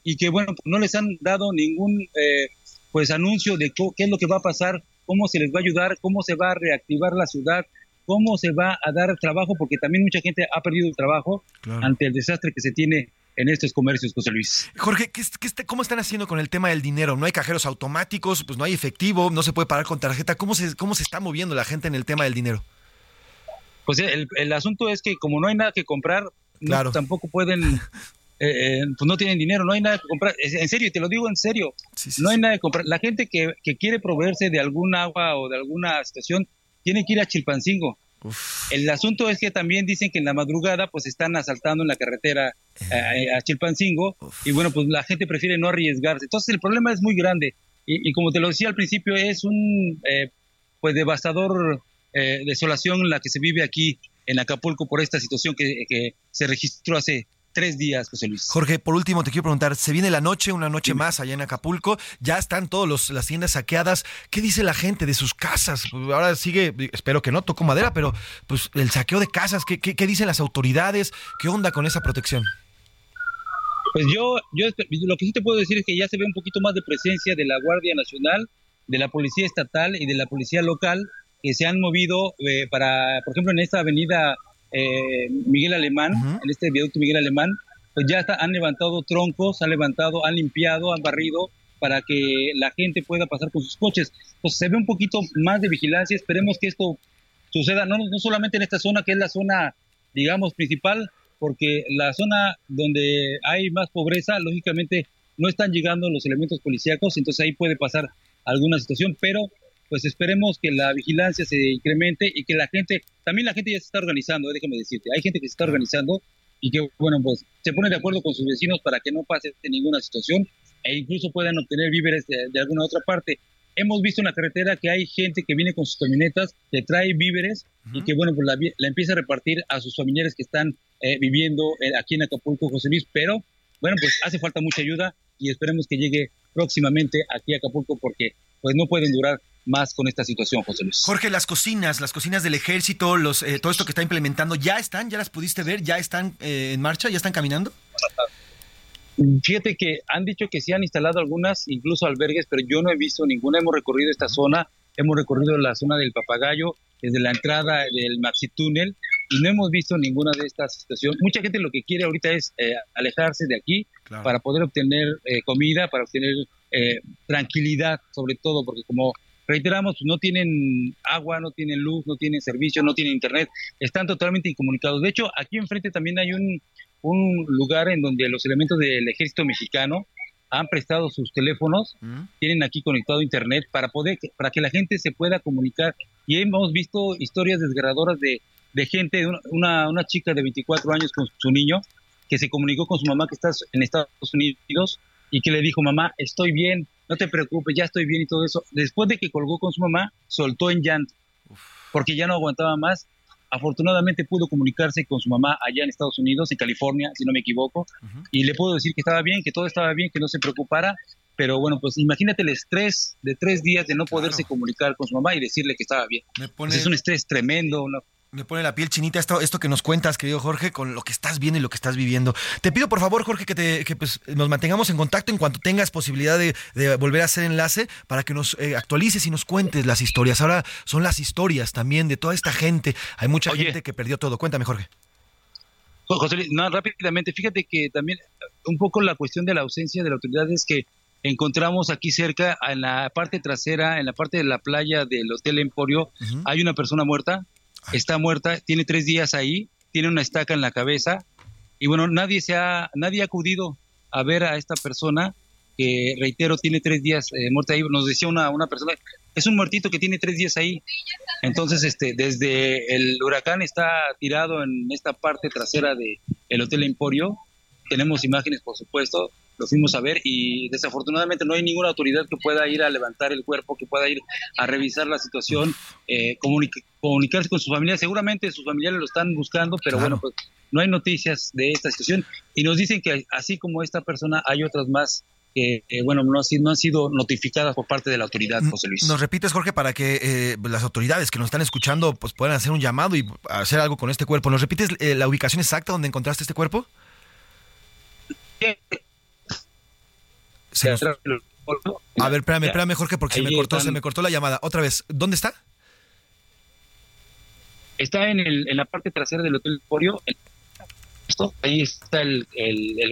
Speaker 21: y que bueno, no les han dado ningún eh, pues anuncio de qué es lo que va a pasar, cómo se les va a ayudar, cómo se va a reactivar la ciudad, cómo se va a dar trabajo, porque también mucha gente ha perdido el trabajo
Speaker 9: Claro.
Speaker 21: ante el desastre que se tiene en estos comercios, José Luis.
Speaker 9: Jorge, ¿qué, es- qué está- ¿cómo están haciendo con el tema del dinero? No hay cajeros automáticos, pues no hay efectivo, no se puede pagar con tarjeta. ¿Cómo se, cómo se está moviendo la gente en el tema del dinero?
Speaker 21: Pues el, el asunto es que como no hay nada que comprar, no-
Speaker 9: Claro.
Speaker 21: tampoco pueden, <laughs> eh, eh, pues no tienen dinero, no hay nada que comprar. En serio, te lo digo en serio, no hay nada que comprar. La gente que, que quiere proveerse de algún agua o de alguna situación tiene que ir a Chilpancingo. El asunto es que también dicen que en la madrugada pues están asaltando en la carretera eh, a Chilpancingo y bueno, pues la gente prefiere no arriesgarse. Entonces el problema es muy grande y, y como te lo decía al principio es un eh, pues devastador eh, desolación la que se vive aquí en Acapulco por esta situación que, que se registró hace tres días, José Luis.
Speaker 9: Jorge, por último te quiero preguntar, se viene la noche, una noche más allá en Acapulco, ya están todas las tiendas saqueadas, ¿qué dice la gente de sus casas? Ahora sigue, espero que no, toco madera, pero pues el saqueo de casas, ¿qué, qué, qué dicen las autoridades? ¿Qué onda con esa protección?
Speaker 21: Pues yo, yo lo que sí te puedo decir es que ya se ve un poquito más de presencia de la Guardia Nacional, de la Policía Estatal y de la Policía Local que se han movido eh, para, por ejemplo, en esta avenida eh, Miguel Alemán, en este viaducto Miguel Alemán, pues ya está- han levantado troncos, han levantado, han limpiado, han barrido para que la gente pueda pasar con sus coches. Pues se ve un poquito más de vigilancia, esperemos que esto suceda no, no solamente en esta zona que es la zona, digamos, principal, porque la zona donde hay más pobreza, lógicamente no están llegando los elementos policíacos, entonces ahí puede pasar alguna situación, pero pues esperemos que la vigilancia se incremente y que la gente, también la gente ya se está organizando, eh, déjame decirte, hay gente que se está organizando y que, bueno, pues se pone de acuerdo con sus vecinos para que no pase ninguna situación e incluso puedan obtener víveres de, de alguna otra parte. Hemos visto en la carretera que hay gente que viene con sus camionetas, que trae víveres y que, bueno, pues la empieza a repartir a sus familiares que están eh, viviendo eh, aquí en Acapulco, José Luis, pero, bueno, pues hace falta mucha ayuda y esperemos que llegue próximamente aquí a Acapulco porque, pues, no pueden durar más con esta situación, José Luis.
Speaker 9: Jorge, las cocinas, las cocinas del ejército, los, eh, todo esto que está implementando, ¿ya están? ¿Ya las pudiste ver? ¿Ya están eh, en marcha? ¿Ya están caminando?
Speaker 21: Fíjate que han dicho que sí han instalado algunas, incluso albergues, pero yo no he visto ninguna. Hemos recorrido esta zona, hemos recorrido la zona del Papagayo, desde la entrada del Maxi Túnel, y no hemos visto ninguna de estas situaciones. Mucha gente lo que quiere ahorita es eh, alejarse de aquí
Speaker 9: Claro.
Speaker 21: para poder obtener eh, comida, para obtener eh, tranquilidad, sobre todo, porque como reiteramos, no tienen agua, no tienen luz, no tienen servicio, no tienen internet, están totalmente incomunicados. De hecho, aquí enfrente también hay un, un lugar en donde los elementos del ejército mexicano han prestado sus teléfonos, tienen aquí conectado internet para poder para que la gente se pueda comunicar y hemos visto historias desgarradoras de, de gente, una- una, chica de 24 años con su niño que se comunicó con su mamá que está en Estados Unidos y que le dijo, mamá, estoy bien, no te preocupes, ya estoy bien y todo eso. Después de que colgó con su mamá, soltó en llanto porque ya no aguantaba más. Afortunadamente pudo comunicarse con su mamá allá en Estados Unidos, en California, si no me equivoco, y le puedo decir que estaba bien, que todo estaba bien, que no se preocupara, pero bueno, pues imagínate el estrés de tres días de no poderse comunicar con su mamá y decirle que estaba bien.
Speaker 9: Me
Speaker 21: Pues es un estrés tremendo, una-
Speaker 9: Me pone la piel chinita esto, esto que nos cuentas, querido Jorge, con lo que estás viendo y lo que estás viviendo. Te pido, por favor, Jorge, que, te, que pues, nos mantengamos en contacto en cuanto tengas posibilidad de, de volver a hacer enlace para que nos eh, actualices y nos cuentes las historias. Ahora son las historias también de toda esta gente. Hay mucha gente que perdió todo. Cuéntame, Jorge.
Speaker 21: Jo- José Luis, no, rápidamente, fíjate que también un poco la cuestión de la ausencia de la autoridad es que encontramos aquí cerca, en la parte trasera, en la parte de la playa del Hotel Emporio, hay una persona muerta, está muerta, tiene tres días ahí, tiene una estaca en la cabeza, y bueno, nadie se ha, nadie ha acudido a ver a esta persona que, reitero, tiene tres días eh, muerta ahí. Nos decía una, una persona, es un muertito que tiene tres días ahí. Entonces, este, desde el huracán está tirado en esta parte trasera de el Hotel Emporio. Tenemos imágenes, por supuesto. Lo fuimos a ver y desafortunadamente no hay ninguna autoridad que pueda ir a levantar el cuerpo, que pueda ir a revisar la situación, eh, comunicarse con sus familias. Seguramente sus familiares lo están buscando, pero bueno, pues no hay noticias de esta situación y nos dicen que así como esta persona hay otras más que, bueno, no, no, han sido notificadas por parte de la autoridad, José Luis.
Speaker 9: Nos repites, Jorge, para que eh, las autoridades que nos están escuchando pues puedan hacer un llamado y hacer algo con este cuerpo. ¿Nos repites eh, la ubicación exacta donde encontraste este cuerpo? A ver, espérame, espérame, Jorge, porque se me cortó, se me cortó la llamada. Otra vez, ¿dónde está?
Speaker 21: Está en, el, en la parte trasera del Hotel Emporio. Ahí está el,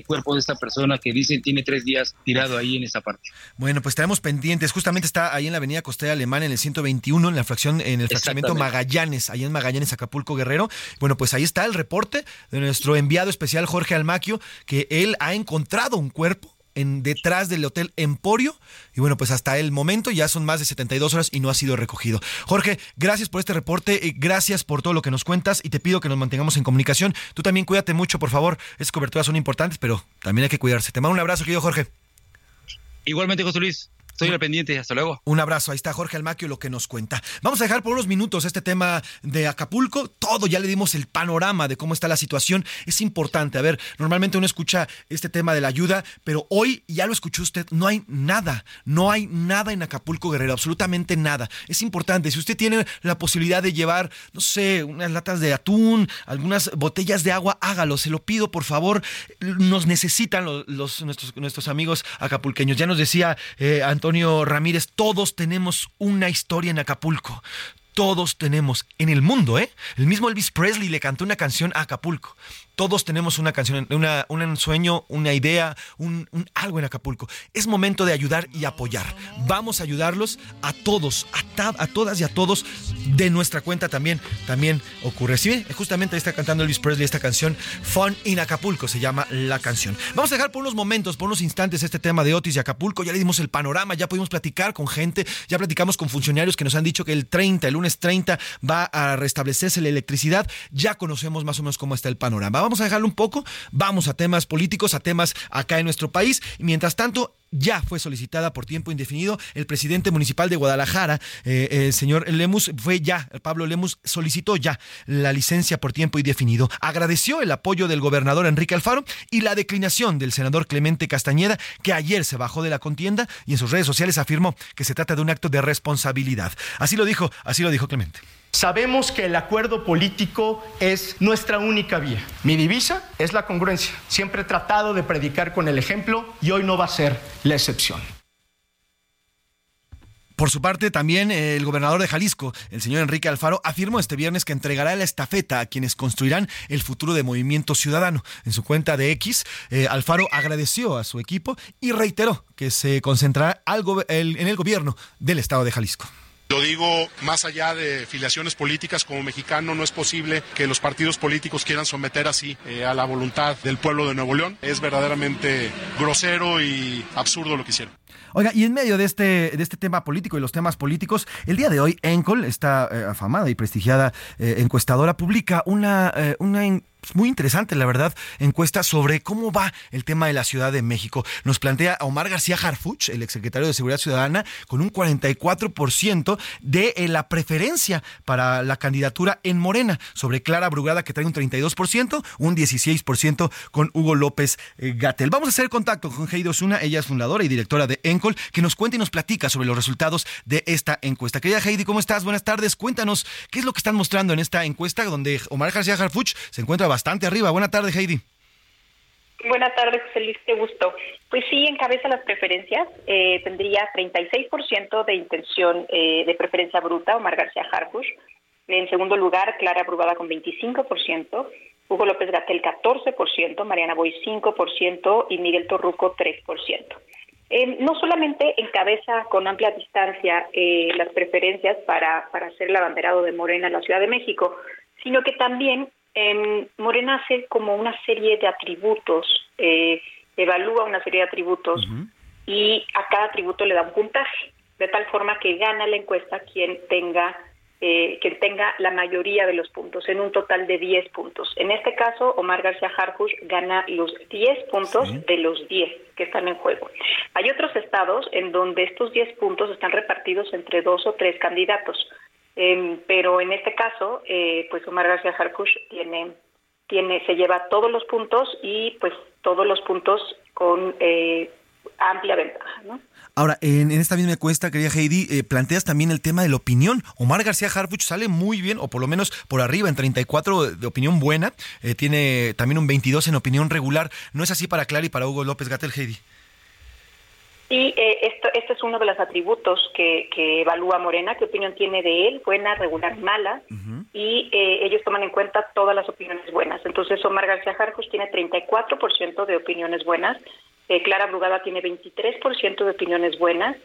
Speaker 21: cuerpo de esta persona que dicen tiene tres días tirado ahí en esa parte.
Speaker 9: Bueno, pues tenemos pendientes. Justamente está ahí en la avenida Costera Alemana, en el 121, en la fracción, en el fraccionamiento Magallanes, ahí en Magallanes, Acapulco, Guerrero. Bueno, pues ahí está el reporte de nuestro enviado especial Jorge Almaquio, que él ha encontrado un cuerpo en, detrás del Hotel Emporio. Y bueno, pues hasta el momento ya son más de 72 horas y no ha sido recogido. Jorge, gracias por este reporte, gracias por todo lo que nos cuentas y te pido que nos mantengamos en comunicación. Tú también cuídate mucho, por favor. Esas coberturas son importantes, pero también hay que cuidarse. Te mando un abrazo, querido Jorge.
Speaker 21: Igualmente, José Luis. Estoy al pendiente, hasta luego.
Speaker 9: Un abrazo, ahí está Jorge Almaquio lo que nos cuenta. Vamos a dejar por unos minutos este tema de Acapulco. Todo, ya le dimos el panorama de cómo está la situación. Es importante, a ver, normalmente uno escucha este tema de la ayuda, pero hoy, ya lo escuchó usted, no hay nada, no hay nada en Acapulco Guerrero, absolutamente nada. Es importante, si usted tiene la posibilidad de llevar, no sé, unas latas de atún, algunas botellas de agua, hágalo, se lo pido, por favor. Nos necesitan los, nuestros, nuestros amigos acapulqueños. Ya nos decía eh, Antonio Antonio Ramírez, todos tenemos una historia en Acapulco. Todos tenemos en el mundo, ¿eh? El mismo Elvis Presley le cantó una canción a Acapulco. Todos tenemos una canción, una, un sueño, una idea, un, algo en Acapulco. Es momento de ayudar y apoyar. Vamos a ayudarlos a todos, a, a todas y a todos de nuestra cuenta también. También ocurre. Sí, justamente está cantando Elvis Presley esta canción, Fun in Acapulco se llama la canción. Vamos a dejar por unos momentos, por unos instantes este tema de Otis y Acapulco. Ya le dimos el panorama, ya pudimos platicar con gente, ya platicamos con funcionarios que nos han dicho que el 30, el lunes 30 va a restablecerse la electricidad. Ya conocemos más o menos cómo está el panorama vamos a dejarlo un poco, vamos a temas políticos, a temas acá en nuestro país. Mientras tanto, ya fue solicitada por tiempo indefinido. El presidente municipal de Guadalajara, eh, el señor Lemus, fue ya, Pablo Lemus solicitó ya la licencia por tiempo indefinido. Agradeció el apoyo del gobernador Enrique Alfaro y la declinación del senador Clemente Castañeda, que ayer se bajó de la contienda y en sus redes sociales afirmó que se trata de un acto de responsabilidad. Así lo dijo, así lo dijo Clemente.
Speaker 24: Sabemos que el acuerdo político es nuestra única vía. Mi divisa es la congruencia. Siempre he tratado de predicar con el ejemplo y hoy no va a ser la excepción.
Speaker 9: Por su parte, también eh, el gobernador de Jalisco, el señor Enrique Alfaro, afirmó este viernes que entregará la estafeta a quienes construirán el futuro de Movimiento Ciudadano. En su cuenta de X, eh, Alfaro agradeció a su equipo y reiteró que se concentrará en el gobierno del estado de Jalisco.
Speaker 25: Lo digo más allá de filiaciones políticas como mexicano, no es posible que los partidos políticos quieran someter así eh, a la voluntad del pueblo de Nuevo León. Es verdaderamente grosero y absurdo lo que hicieron.
Speaker 9: Oiga, y en medio de este, de este tema político y los temas políticos, el día de hoy Encol, esta eh, afamada y prestigiada eh, encuestadora, publica una, una muy interesante, la verdad, encuesta sobre cómo va el tema de la Ciudad de México. Nos plantea Omar García Harfuch, el exsecretario de Seguridad Ciudadana, con un 44% de eh, la preferencia para la candidatura en Morena, sobre Clara Brugada, que trae un 32%, un 16% con Hugo López eh, Gatel. Vamos a hacer contacto con Heidi Osuna, ella es fundadora y directora de Encol, que nos cuenta y nos platica sobre los resultados de esta encuesta. Querida Heidi, ¿cómo estás? Buenas tardes. Cuéntanos qué es lo que están mostrando en esta encuesta donde Omar García Harfuch se encuentra bastante arriba. Buenas tardes, Heidi.
Speaker 26: Buenas tardes, Feliz, qué gusto. Pues sí, encabeza las preferencias. Eh, tendría 36% de intención eh, de preferencia bruta, Omar García Harfush. En segundo lugar, Clara Brugada con 25%, Hugo López Gatel 14%, Mariana Boy 5% y Miguel Torruco 3%. Eh, no solamente encabeza con amplia distancia eh, las preferencias para, para ser el abanderado de Morena en la Ciudad de México, sino que también eh, Morena hace como una serie de atributos, eh, evalúa una serie de atributos y a cada atributo le da un puntaje, de tal forma que gana la encuesta quien tenga eh, que tenga la mayoría de los puntos, en un total de 10 puntos. En este caso, Omar García Harfuch gana los 10 puntos de los 10 que están en juego. Hay otros estados en donde estos 10 puntos están repartidos entre dos o tres candidatos, Em, pero en este caso, eh, pues Omar García Harfuch tiene, tiene, se lleva todos los puntos y pues todos los puntos con eh, amplia ventaja, ¿no?
Speaker 9: Ahora, en, en esta misma encuesta, querida Heidi, eh, planteas también el tema de la opinión. Omar García Harfuch sale muy bien, o por lo menos por arriba, en 34 de opinión buena. eh, tiene también un 22 en opinión regular. ¿No es así para Clara y para Hugo López Gatel, Heidi?
Speaker 26: Y eh, esto, este es uno de los atributos que, que evalúa Morena, qué opinión tiene de él, buena, regular, mala, y eh, ellos toman en cuenta todas las opiniones buenas. Entonces Omar García Jarcos tiene 34% de opiniones buenas, eh, Clara Brugada tiene 23% de opiniones buenas,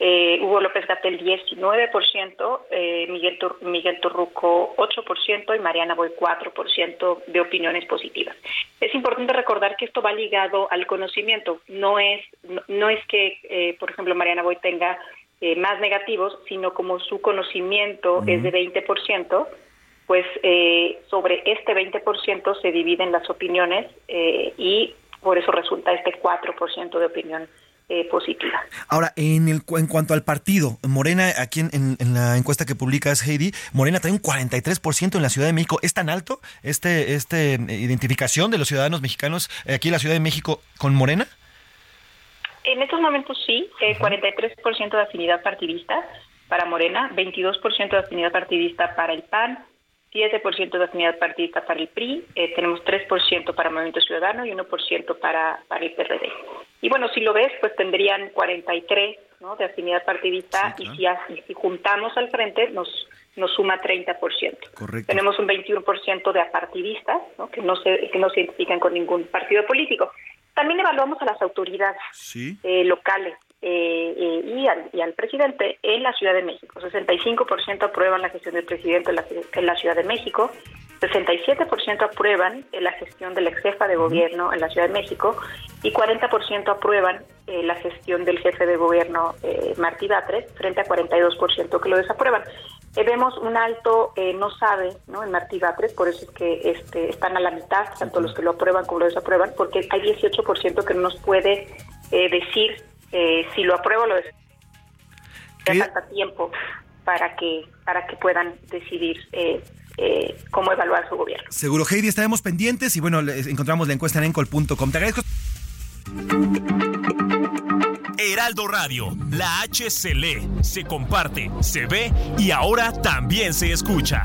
Speaker 26: eh, Hugo López Gatel 19%, eh, Miguel, Tur- Miguel Torruco 8% y Mariana Boy 4% de opiniones positivas. Es importante recordar que esto va ligado al conocimiento, no es, no, no es que, eh, por ejemplo, Mariana Boy tenga eh, más negativos, sino como su conocimiento es de 20%, pues eh, sobre este 20% se dividen las opiniones eh, y por eso resulta este 4% de opinión eh, positiva.
Speaker 9: Ahora, en, el, en cuanto al partido, Morena, aquí en, en- en la encuesta que publicas, Heidi, Morena trae un 43% en la Ciudad de México. ¿Es tan alto este, este eh, identificación de los ciudadanos mexicanos eh, aquí en la Ciudad de México con Morena?
Speaker 26: En estos momentos sí, eh, 43% de afinidad partidista para Morena, 22% de afinidad partidista para el PAN, 7% de afinidad partidista para el PRI, eh, tenemos 3% para Movimiento Ciudadano y 1% para, para el PRD. Y bueno, si lo ves, pues tendrían 43 ¿no? de afinidad partidista y, si, si juntamos al frente nos, nos suma 30%.
Speaker 9: Correcto.
Speaker 26: Tenemos un 21% de apartidistas, ¿no? Que, no se, que no se identifican con ningún partido político. También evaluamos a las autoridades
Speaker 9: Sí.
Speaker 26: eh, locales eh, eh, y, al, y al presidente en la Ciudad de México. 65% aprueban la gestión del presidente en la, en la Ciudad de México, 67% aprueban eh, la gestión de la ex jefa de gobierno en la Ciudad de México y 40% aprueban eh, la gestión del jefe de gobierno eh, Martí Batres frente a 42% que lo desaprueban. Vemos un alto eh, no sabe ¿no? en Martí Batres, por eso es que este, están a la mitad, tanto los que lo aprueban como lo desaprueban, porque hay 18% que no nos puede eh, decir eh, si lo aprueba o lo. Ya falta tiempo para que, para que puedan decidir eh, eh, cómo evaluar su gobierno.
Speaker 9: Seguro, Heidi, estaremos pendientes y bueno, les encontramos la encuesta en encol.com. Te agradezco.
Speaker 16: Heraldo Radio, la H se lee, se comparte, se ve y ahora también se escucha.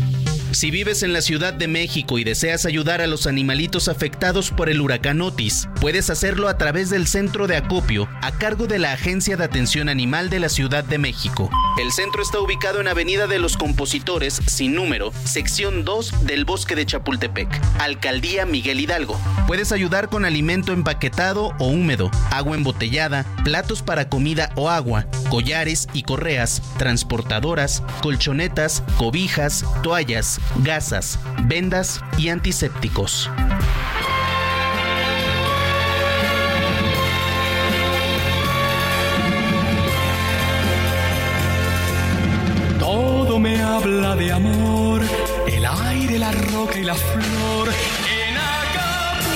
Speaker 15: Si vives en la Ciudad de México y deseas ayudar a los animalitos afectados por el huracán Otis, puedes hacerlo a través del centro de acopio a cargo de la Agencia de Atención Animal de la Ciudad de México. El centro está ubicado en Avenida de los Compositores, sin número, sección 2 del Bosque de Chapultepec, Alcaldía Miguel Hidalgo. Puedes ayudar con alimento empaquetado o húmedo, agua embotellada, platos para comida o agua, collares y correas, transportadoras, colchonetas, cobijas, toallas, gasas, vendas y antisépticos.
Speaker 27: Todo me habla de amor, el aire, la roca y la flor. En Acapulco,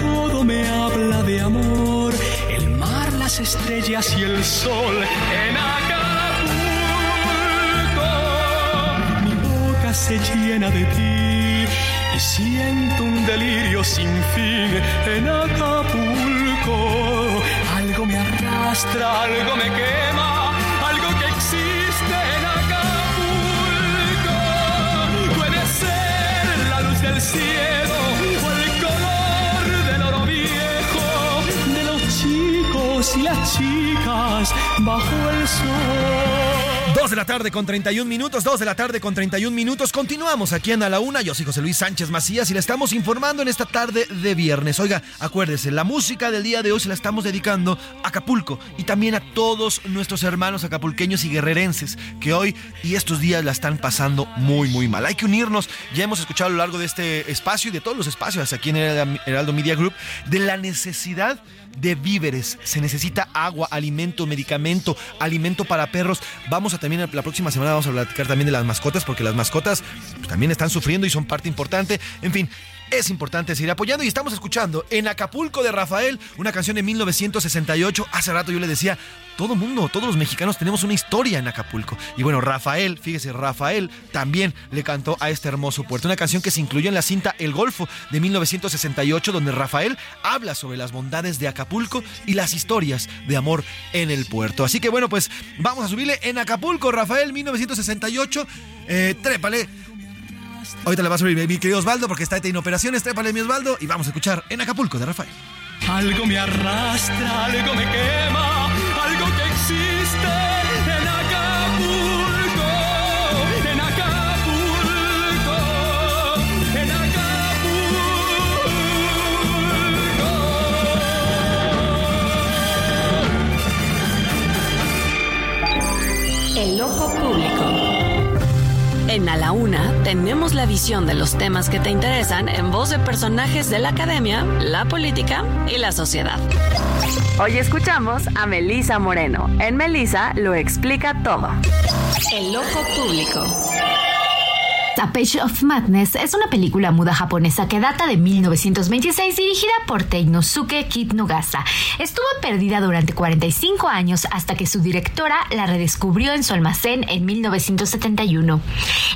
Speaker 27: todo me habla de amor, el mar, las estrellas y el sol. En se llena de ti y siento un delirio sin fin. En Acapulco, algo me arrastra, algo me quema, algo que existe en Acapulco. Puede ser la luz del cielo o el color del oro viejo de los chicos y las chicas bajo el sol.
Speaker 9: Dos de la tarde con 31 minutos, dos de la tarde con 31 minutos. Continuamos aquí en A la Una. Yo soy José Luis Sánchez Macías y le estamos informando en esta tarde de viernes. Oiga, acuérdese, la música del día de hoy se la estamos dedicando a Acapulco y también a todos nuestros hermanos acapulqueños y guerrerenses que hoy y estos días la están pasando muy, muy mal. Hay que unirnos. Ya hemos escuchado a lo largo de este espacio y de todos los espacios aquí en el Heraldo Media Group de la necesidad víveres. Se necesita agua, alimento, medicamento, alimento para perros. Vamos a también la próxima semana vamos a platicar también de las mascotas porque las mascotas pues, también están sufriendo y son parte importante. En fin, es importante seguir apoyando y estamos escuchando en Acapulco de Rafael, una canción de 1968. Hace rato yo le decía, todo mundo, todos los mexicanos tenemos una historia en Acapulco. Y bueno, Rafael, fíjese, Rafael también le cantó a este hermoso puerto. Una canción que se incluyó en la cinta El Golfo de 1968, donde Rafael habla sobre las bondades de Acapulco y las historias de amor en el puerto. Así que bueno, pues vamos a subirle en Acapulco, Rafael 1968. Eh, trépale. Ahorita le va a subir mi querido Osvaldo porque está en operaciones. Trépale mi Osvaldo y vamos a escuchar en Acapulco de Rafael.
Speaker 16: Algo me arrastra, algo me quema, algo que existe En
Speaker 1: A la Una tenemos la visión de los temas que te interesan en voz de personajes de la academia, la política y la sociedad. Hoy escuchamos a Melisa Moreno. En Melisa lo explica todo. El ojo público.
Speaker 28: A Page of Madness es una película muda japonesa que data de 1926 dirigida por Teinosuke Kitnogasa. Estuvo perdida durante 45 años hasta que su directora la redescubrió en su almacén en 1971.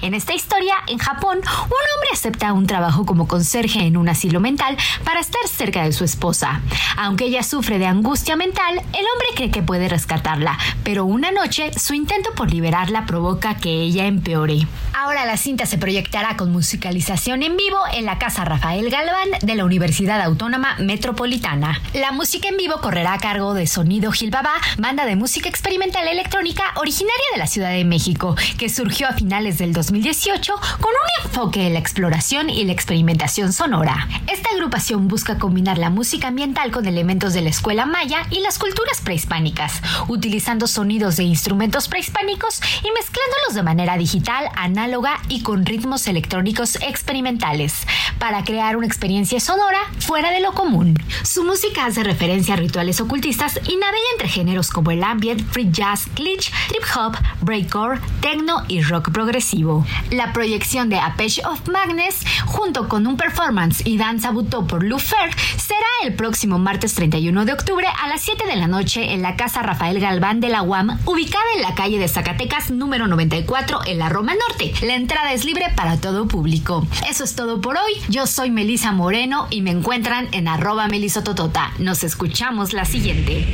Speaker 28: En esta historia, en Japón, un hombre acepta un trabajo como conserje en un asilo mental para estar cerca de su esposa. Aunque ella sufre de angustia mental, el hombre cree que puede rescatarla, pero una noche su intento por liberarla provoca que ella empeore. Ahora la cinta se proyectará con musicalización en vivo en la Casa Rafael Galván de la Universidad Autónoma Metropolitana. La música en vivo correrá a cargo de Sonido Gilbaba, banda de música experimental electrónica originaria de la Ciudad de México, que surgió a finales del 2018 con un enfoque en la exploración y la experimentación sonora. Esta agrupación busca combinar la música ambiental con elementos de la escuela maya y las culturas prehispánicas, utilizando sonidos de instrumentos prehispánicos y mezclándolos de manera digital, análoga y con ritmos electrónicos experimentales para crear una experiencia sonora fuera de lo común. Su música hace referencia a rituales ocultistas y navega entre géneros como el ambient, free jazz, glitch, trip hop, breakcore, techno y rock progresivo. La proyección de A Page of Magnus, junto con un performance y danza butó por Lou Fer, será el próximo martes 31 de octubre a las 7 de la noche en la Casa Rafael Galván de la UAM, ubicada en la calle de Zacatecas número 94 en la Roma Norte. La entrada es libre para todo público. Eso es todo por hoy. Yo soy Melisa Moreno y me encuentran en arroba melisototota. Nos escuchamos la siguiente.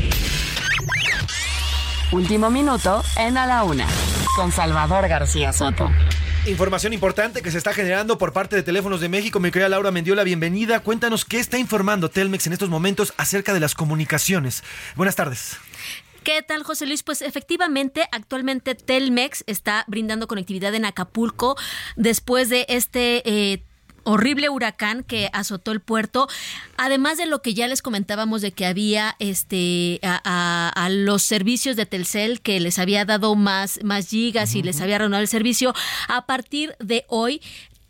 Speaker 1: Último minuto en A la Una con Salvador García Soto.
Speaker 9: Información importante que se está generando por parte de Teléfonos de México. Mi querida Laura Mendiola, bienvenida. Cuéntanos qué está informando Telmex en estos momentos acerca de las comunicaciones. Buenas tardes.
Speaker 29: ¿Qué tal, José Luis? Pues efectivamente, actualmente Telmex está brindando conectividad en Acapulco después de este... Eh, horrible huracán que azotó el puerto, además de lo que ya les comentábamos de que había este a, a- a los servicios de Telcel que les había dado más, más gigas y les había renovado el servicio, a partir de hoy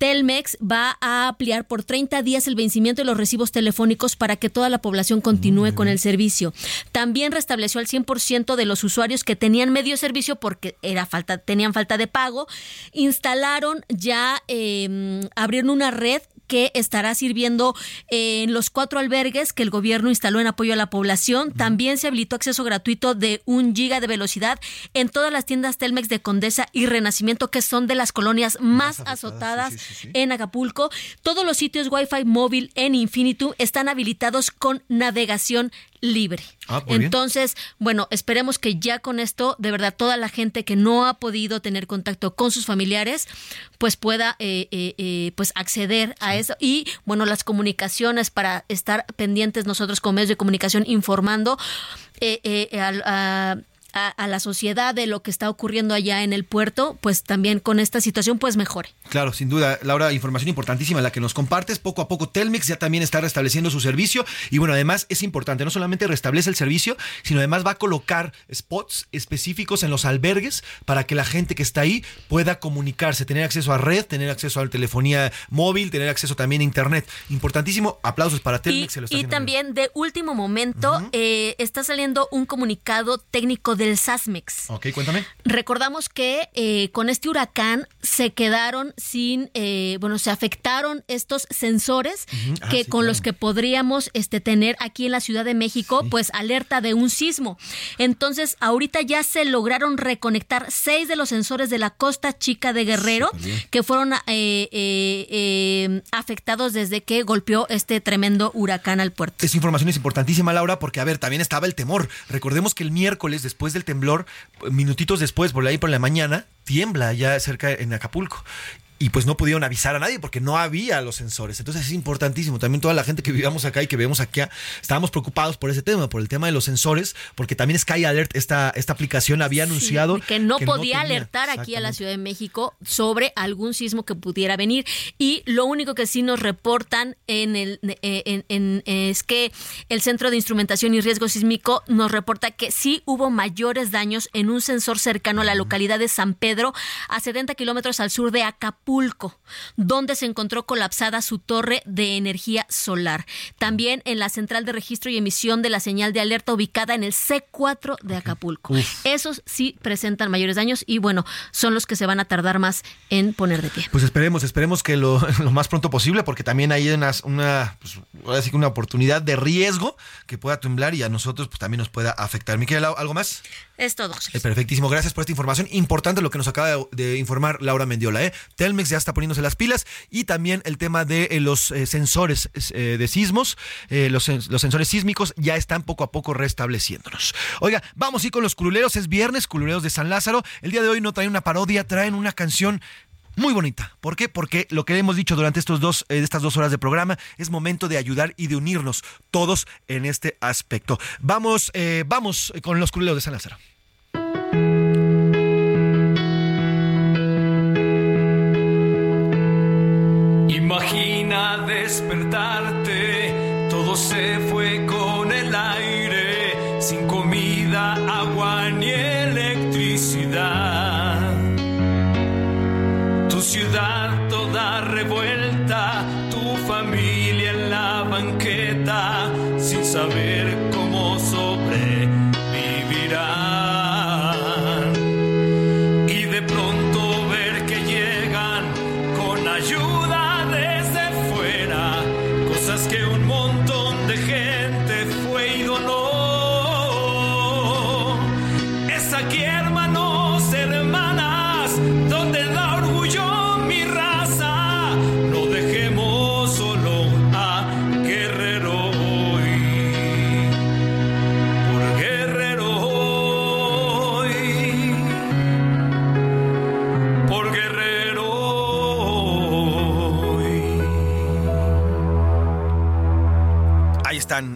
Speaker 29: Telmex va a ampliar por 30 días el vencimiento de los recibos telefónicos para que toda la población continúe con el servicio. También restableció al 100% de los usuarios que tenían medio servicio porque era falta, tenían falta de pago. Instalaron ya, eh, abrieron una red que estará sirviendo en los cuatro albergues que el gobierno instaló en apoyo a la población. También se habilitó acceso gratuito de un giga de velocidad en todas las tiendas Telmex de Condesa y Renacimiento, que son de las colonias más azotadas en Acapulco. Todos los sitios Wi-Fi móvil en Infinitum están habilitados con navegación libre.
Speaker 30: Ah, bien.
Speaker 29: Entonces, bueno, esperemos que ya con esto, de verdad, toda la gente que no ha podido tener contacto con sus familiares, pues pueda eh, eh, eh, pues acceder a Y bueno, las comunicaciones para estar pendientes nosotros como medios de comunicación informando eh, eh, a- a, a la sociedad de lo que está ocurriendo allá en el puerto, pues también con esta situación pues mejore.
Speaker 9: Claro, sin duda, Laura, información importantísima la que nos compartes. Poco a poco Telmex ya también está restableciendo su servicio y bueno, además es importante, no solamente restablece el servicio, sino además va a colocar spots específicos en los albergues para que la gente que está ahí pueda comunicarse, tener acceso a red, tener acceso a la telefonía móvil, tener acceso también a internet. Importantísimo, aplausos para Telmex.
Speaker 29: Y,
Speaker 9: se lo está
Speaker 29: y
Speaker 9: haciendo
Speaker 29: también de último momento eh, está saliendo un comunicado técnico del SASMEX.
Speaker 9: Ok, cuéntame.
Speaker 29: Recordamos que eh, con este huracán se quedaron sin, eh, bueno, se afectaron estos sensores.
Speaker 27: Ah,
Speaker 29: que
Speaker 27: sí,
Speaker 29: con los que podríamos este, tener aquí en la Ciudad de México, pues alerta de un sismo. Entonces, ahorita ya se lograron reconectar seis de los sensores de la Costa Chica de Guerrero que fueron eh, eh, eh, afectados desde que golpeó este tremendo huracán al puerto.
Speaker 9: Esa información es importantísima, Laura, porque, a ver, también estaba el temor. Recordemos que el miércoles, después del temblor, minutitos después, por ahí por la mañana, tiembla ya cerca en Acapulco. Y pues no pudieron avisar a nadie porque no había los sensores. Entonces es importantísimo. También toda la gente que vivíamos acá y que vemos acá, estábamos preocupados por ese tema, por el tema de los sensores, porque también Sky Alert, esta, esta aplicación, había anunciado
Speaker 29: que no podía
Speaker 9: tenía.
Speaker 29: alertar aquí a la Ciudad de México sobre algún sismo que pudiera venir. Y lo único que sí nos reportan en el eh, en- en- es que el Centro de Instrumentación y Riesgo Sísmico nos reporta que sí hubo mayores daños en un sensor cercano a la localidad de San Pedro, a 70 kilómetros al sur de Acapulco, donde se encontró colapsada su torre de energía solar. También en la central de registro y emisión de la señal de alerta ubicada en el C4 de Acapulco. Esos sí presentan mayores daños y bueno, son los que se van a tardar más en poner de pie.
Speaker 9: Pues esperemos, esperemos que lo, <laughs> lo más pronto posible, porque también hay una, una, pues, ahora sí que una oportunidad de riesgo que pueda temblar y a nosotros pues, también nos pueda afectar. Mi querida Lau, ¿algo más?
Speaker 29: Es todo. José
Speaker 9: perfectísimo, gracias por esta información. Importante lo que nos acaba de, informar Laura Mendiola. ¿eh? Telmex ya está poniéndose las pilas y también el tema de eh, los eh, sensores eh, de sismos, los, sen- los sensores sísmicos ya están poco a poco restableciéndonos. Oiga, vamos ir con los cululeros. Es viernes, cululeros de San Lázaro. El día de hoy no traen una parodia, traen una canción muy bonita. ¿Por qué? Porque lo que hemos dicho durante estos dos, estas dos horas de programa es momento de ayudar y de unirnos todos en este aspecto. Vamos, vamos con los cululeros de San Lázaro.
Speaker 27: Imagina despertarte, todo se fue con el aire, sin comida, agua ni electricidad. Tu ciudad toda revuelta, tu familia en la banqueta, sin saber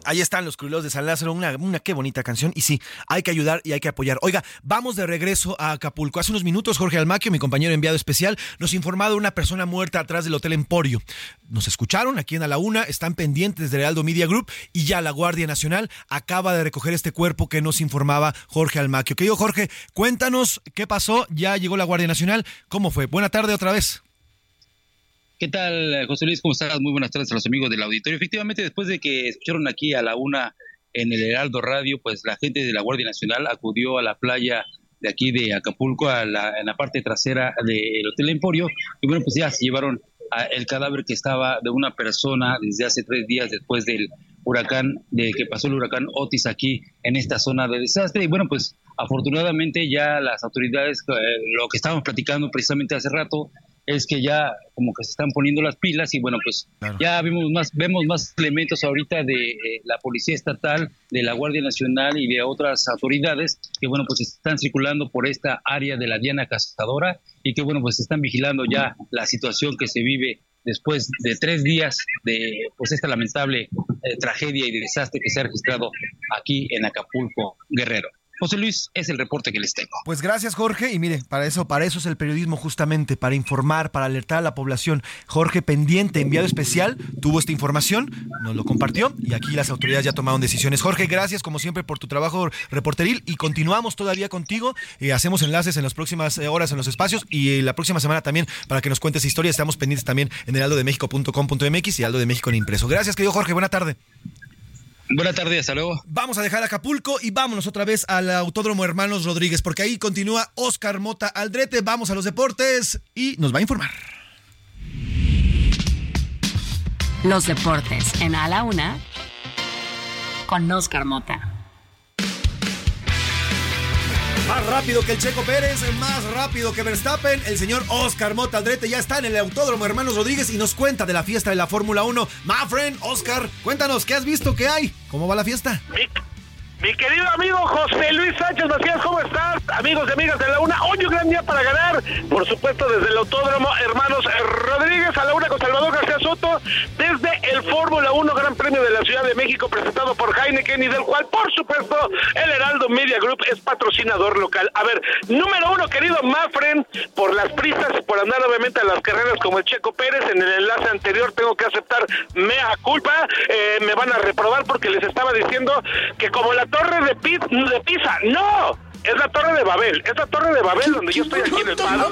Speaker 9: Ahí están, los cruleros de San Lázaro, una, una qué bonita canción. Y sí, hay que ayudar y hay que apoyar. Oiga, vamos de regreso a Acapulco. Hace unos minutos Jorge Almaquio, mi compañero enviado especial, nos informaba de una persona muerta atrás del Hotel Emporio. Nos escucharon aquí en A la Una, están pendientes del Heraldo Media Group y ya la Guardia Nacional acaba de recoger este cuerpo que nos informaba Jorge Almaquio. Querido Jorge, cuéntanos qué pasó. Ya llegó la Guardia Nacional. ¿Cómo fue? Buena tarde otra vez.
Speaker 21: ¿Qué tal, José Luis? ¿Cómo estás? Muy buenas tardes a los amigos del auditorio. Efectivamente, después de que escucharon aquí a la una en el Heraldo Radio, pues la gente de la Guardia Nacional acudió a la playa de aquí de Acapulco, a la, en la parte trasera del Hotel Emporio, y bueno, pues ya se llevaron a el cadáver que estaba de una persona desde hace tres días después del huracán, de que pasó el huracán Otis aquí en esta zona de desastre. Y bueno, pues afortunadamente ya las autoridades, eh, lo que estábamos platicando precisamente hace rato, es que ya como que se están poniendo las pilas y bueno, pues ya vemos más, vemos más elementos ahorita de eh, la Policía Estatal, de la Guardia Nacional y de otras autoridades que bueno, pues están circulando por esta área de la Diana Cazadora y que bueno, pues están vigilando ya la situación que se vive después de tres días de pues esta lamentable eh, tragedia y desastre que se ha registrado aquí en Acapulco, Guerrero. José Luis, es el reporte que les tengo.
Speaker 9: Pues gracias, Jorge. Y mire, para eso, para eso es el periodismo justamente, para informar, para alertar a la población. Jorge Pendiente, enviado especial, tuvo esta información, nos lo compartió y aquí las autoridades ya tomaron decisiones. Jorge, gracias como siempre por tu trabajo reporteril y continuamos todavía contigo. Eh, hacemos enlaces en las próximas eh, horas en los espacios y eh, la próxima semana también para que nos cuentes historias. Estamos pendientes también en heraldodemexico.com.mx y Aldo de México en impreso. Gracias, querido Jorge. Buena tarde.
Speaker 21: Buena tarde, hasta luego.
Speaker 9: Vamos a dejar Acapulco y vámonos otra vez al Autódromo Hermanos Rodríguez, porque ahí continúa Oscar Mota Aldrete. Vamos a los deportes y nos va a informar.
Speaker 1: Los deportes en A la Una con Oscar Mota.
Speaker 9: Más rápido que el Checo Pérez, más rápido que Verstappen, el señor Oscar Mota Aldrete ya está en el Autódromo Hermanos Rodríguez y nos cuenta de la fiesta de la Fórmula 1. My friend, Oscar, cuéntanos, ¿qué has visto? ¿Qué hay? ¿Cómo va la fiesta?
Speaker 19: Mi querido amigo José Luis Sánchez Macías, ¿cómo estás? Amigos y amigas de la UNA, hoy un gran día para ganar. Por supuesto, desde el Autódromo Hermanos Rodríguez a la UNA con Salvador García Soto, desde el Fórmula 1 Gran Premio de la Ciudad de México presentado por Heineken y del cual, por supuesto, el Heraldo Media Group es patrocinador local. A ver, número uno, querido Mafren, por las prisas y por andar obviamente a las carreras como el Checo Pérez, en el enlace anterior tengo que aceptar mea culpa, eh, me van a reprobar porque les estaba diciendo que como la torre de, Pi- de Pisa, no, es la torre de Babel, es la torre de Babel donde yo estoy aquí en el pado.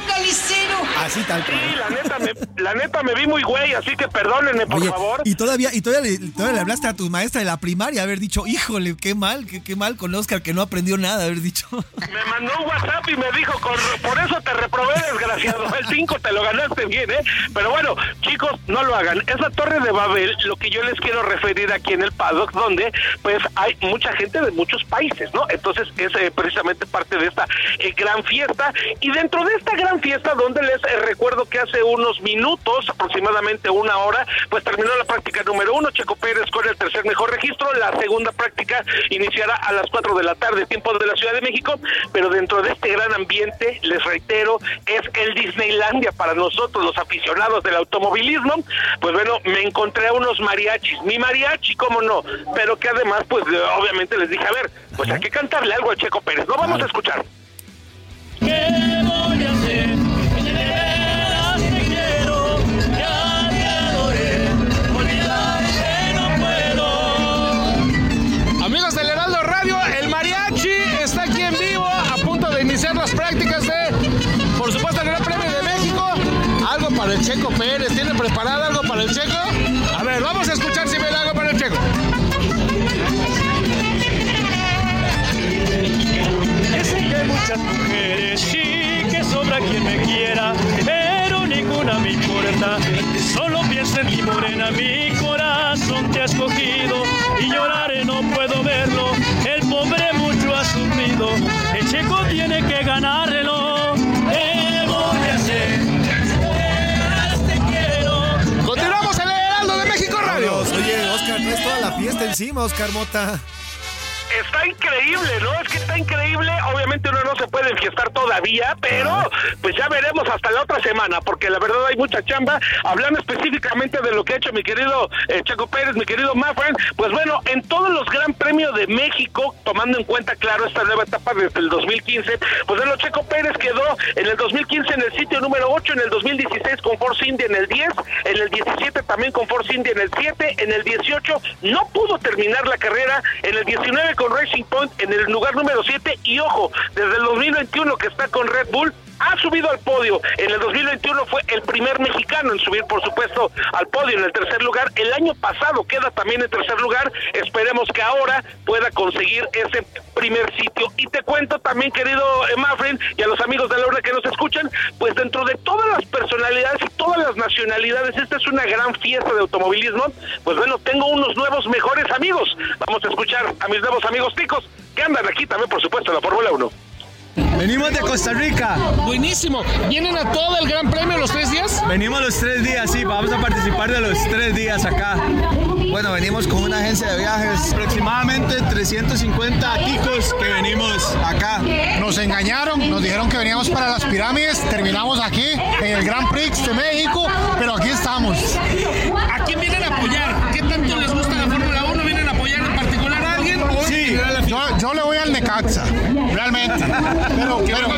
Speaker 9: Así tal cual.
Speaker 19: Sí, la neta, me, la neta me vi muy güey, así que perdónenme, por
Speaker 9: Oye,
Speaker 19: favor.
Speaker 9: y todavía, y todavía le, todavía le hablaste a tu maestra de la primaria, haber dicho, híjole, qué mal, qué, qué mal con Oscar que no aprendió nada, haber dicho. <laughs>
Speaker 19: Me mandó un WhatsApp y me dijo, con- por eso te reprobé, desgraciado. El 5 te lo ganaste bien, ¿eh? Pero bueno, chicos, no lo hagan. Es la Torre de Babel, lo que yo les quiero referir aquí en el paddock, donde pues hay mucha gente de muchos países, ¿no? Entonces es eh, precisamente parte de esta eh, gran fiesta. Y dentro de esta gran fiesta, donde les eh, recuerdo que hace unos minutos, aproximadamente una hora, pues terminó la práctica número uno. Checo Pérez con el tercer mejor registro. La segunda práctica iniciará a las 4 de la tarde, tiempo de la Ciudad de México. Pero dentro de este gran ambiente, les reitero, es el Disneylandia para nosotros, los aficionados del automovilismo. Pues bueno, me encontré a unos mariachis. Mi mariachi, cómo no. Pero que además, pues eh, obviamente les dije, a ver, pues hay que cantarle algo a Checo Pérez. Lo vamos a escuchar.
Speaker 16: ¿Qué voy a hacer? Puedo.
Speaker 19: Amigos del Heraldo Radio, el mariachi está aquí en vivo, a punto de iniciar las prácticas de, por supuesto, el Gran Premio de México. Algo para el Checo Pérez, ¿tiene preparado algo para el Checo? A ver, vamos a escuchar si viene algo para el Checo.
Speaker 16: Muchas mujeres, sí, que sobra quien me quiera, pero ninguna me importa. Solo piensa en mi morena, mi corazón te ha escogido y lloraré, no puedo verlo. El pobre mucho ha sufrido, el checo tiene que ganarlo. ¿Qué voy a hacer? Te quiero.
Speaker 19: Continuamos en el Heraldo de México Radio.
Speaker 9: Oye, Oscar, traes toda la fiesta encima, Oscar Mota.
Speaker 19: Está increíble, ¿no? Es que está increíble. Obviamente uno no se puede enfiestar todavía, pero pues ya veremos hasta la otra semana, porque la verdad hay mucha chamba. Hablando específicamente de lo que ha hecho mi querido eh, Chaco Pérez, mi querido Mafren, pues bueno, en todos los Gran Premios de México, tomando en cuenta, claro, esta nueva etapa desde el 2015, pues bueno, Checo Pérez quedó en el 2015 en el sitio número 8, en el 2016 con Force India en el 10, en el 17 también con Force India en el 7, en el 18 no pudo terminar la carrera, en el 19 con Racing Point en el lugar número 7 y ojo, desde el 2021 que está con Red Bull, ha subido al podio. En el 2021 fue el primer mexicano en subir, por supuesto, al podio en el tercer lugar. El año pasado queda también en tercer lugar. Esperemos que ahora pueda conseguir ese primer sitio. Y te cuento también, querido eh, Mafren, y a los amigos de la hora que nos escuchan, pues dentro de todas las personalidades y todas las nacionalidades, esta es una gran fiesta de automovilismo. Pues bueno, tengo unos nuevos mejores amigos. Vamos a escuchar a mis nuevos amigos ticos que andan aquí también, por supuesto, en la Fórmula 1.
Speaker 30: Venimos de Costa Rica.
Speaker 19: Buenísimo. ¿Vienen a todo el Gran Premio los tres días?
Speaker 30: Venimos los tres días, sí, vamos a participar de los tres días acá. Bueno, venimos con una agencia de viajes, aproximadamente 350 ticos que venimos acá.
Speaker 31: Nos engañaron, nos dijeron que veníamos para las pirámides, terminamos aquí en el Grand Prix de México, pero aquí estamos.
Speaker 19: ¿A quién vienen a apoyar? ¿Qué tanto les gusta la Fórmula 1? ¿Vienen a apoyar en particular a alguien? o en
Speaker 31: Sí,
Speaker 19: general a la
Speaker 31: yo, le voy al Necaxa, realmente. Pero, pero. <laughs>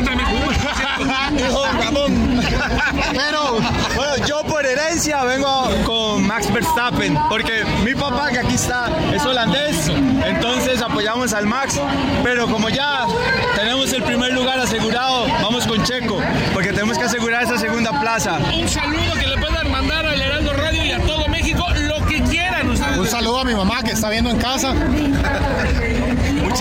Speaker 30: Pero, bueno, yo por herencia vengo con Max Verstappen, porque mi papá, que aquí está, es holandés, entonces apoyamos al Max, pero como ya tenemos el primer lugar asegurado, vamos con Checo, porque tenemos que asegurar esa segunda plaza.
Speaker 19: Un saludo que le puedan mandar al Heraldo Radio y a todo México, lo que quieran ustedes.
Speaker 31: un saludo a mi mamá que está viendo en casa.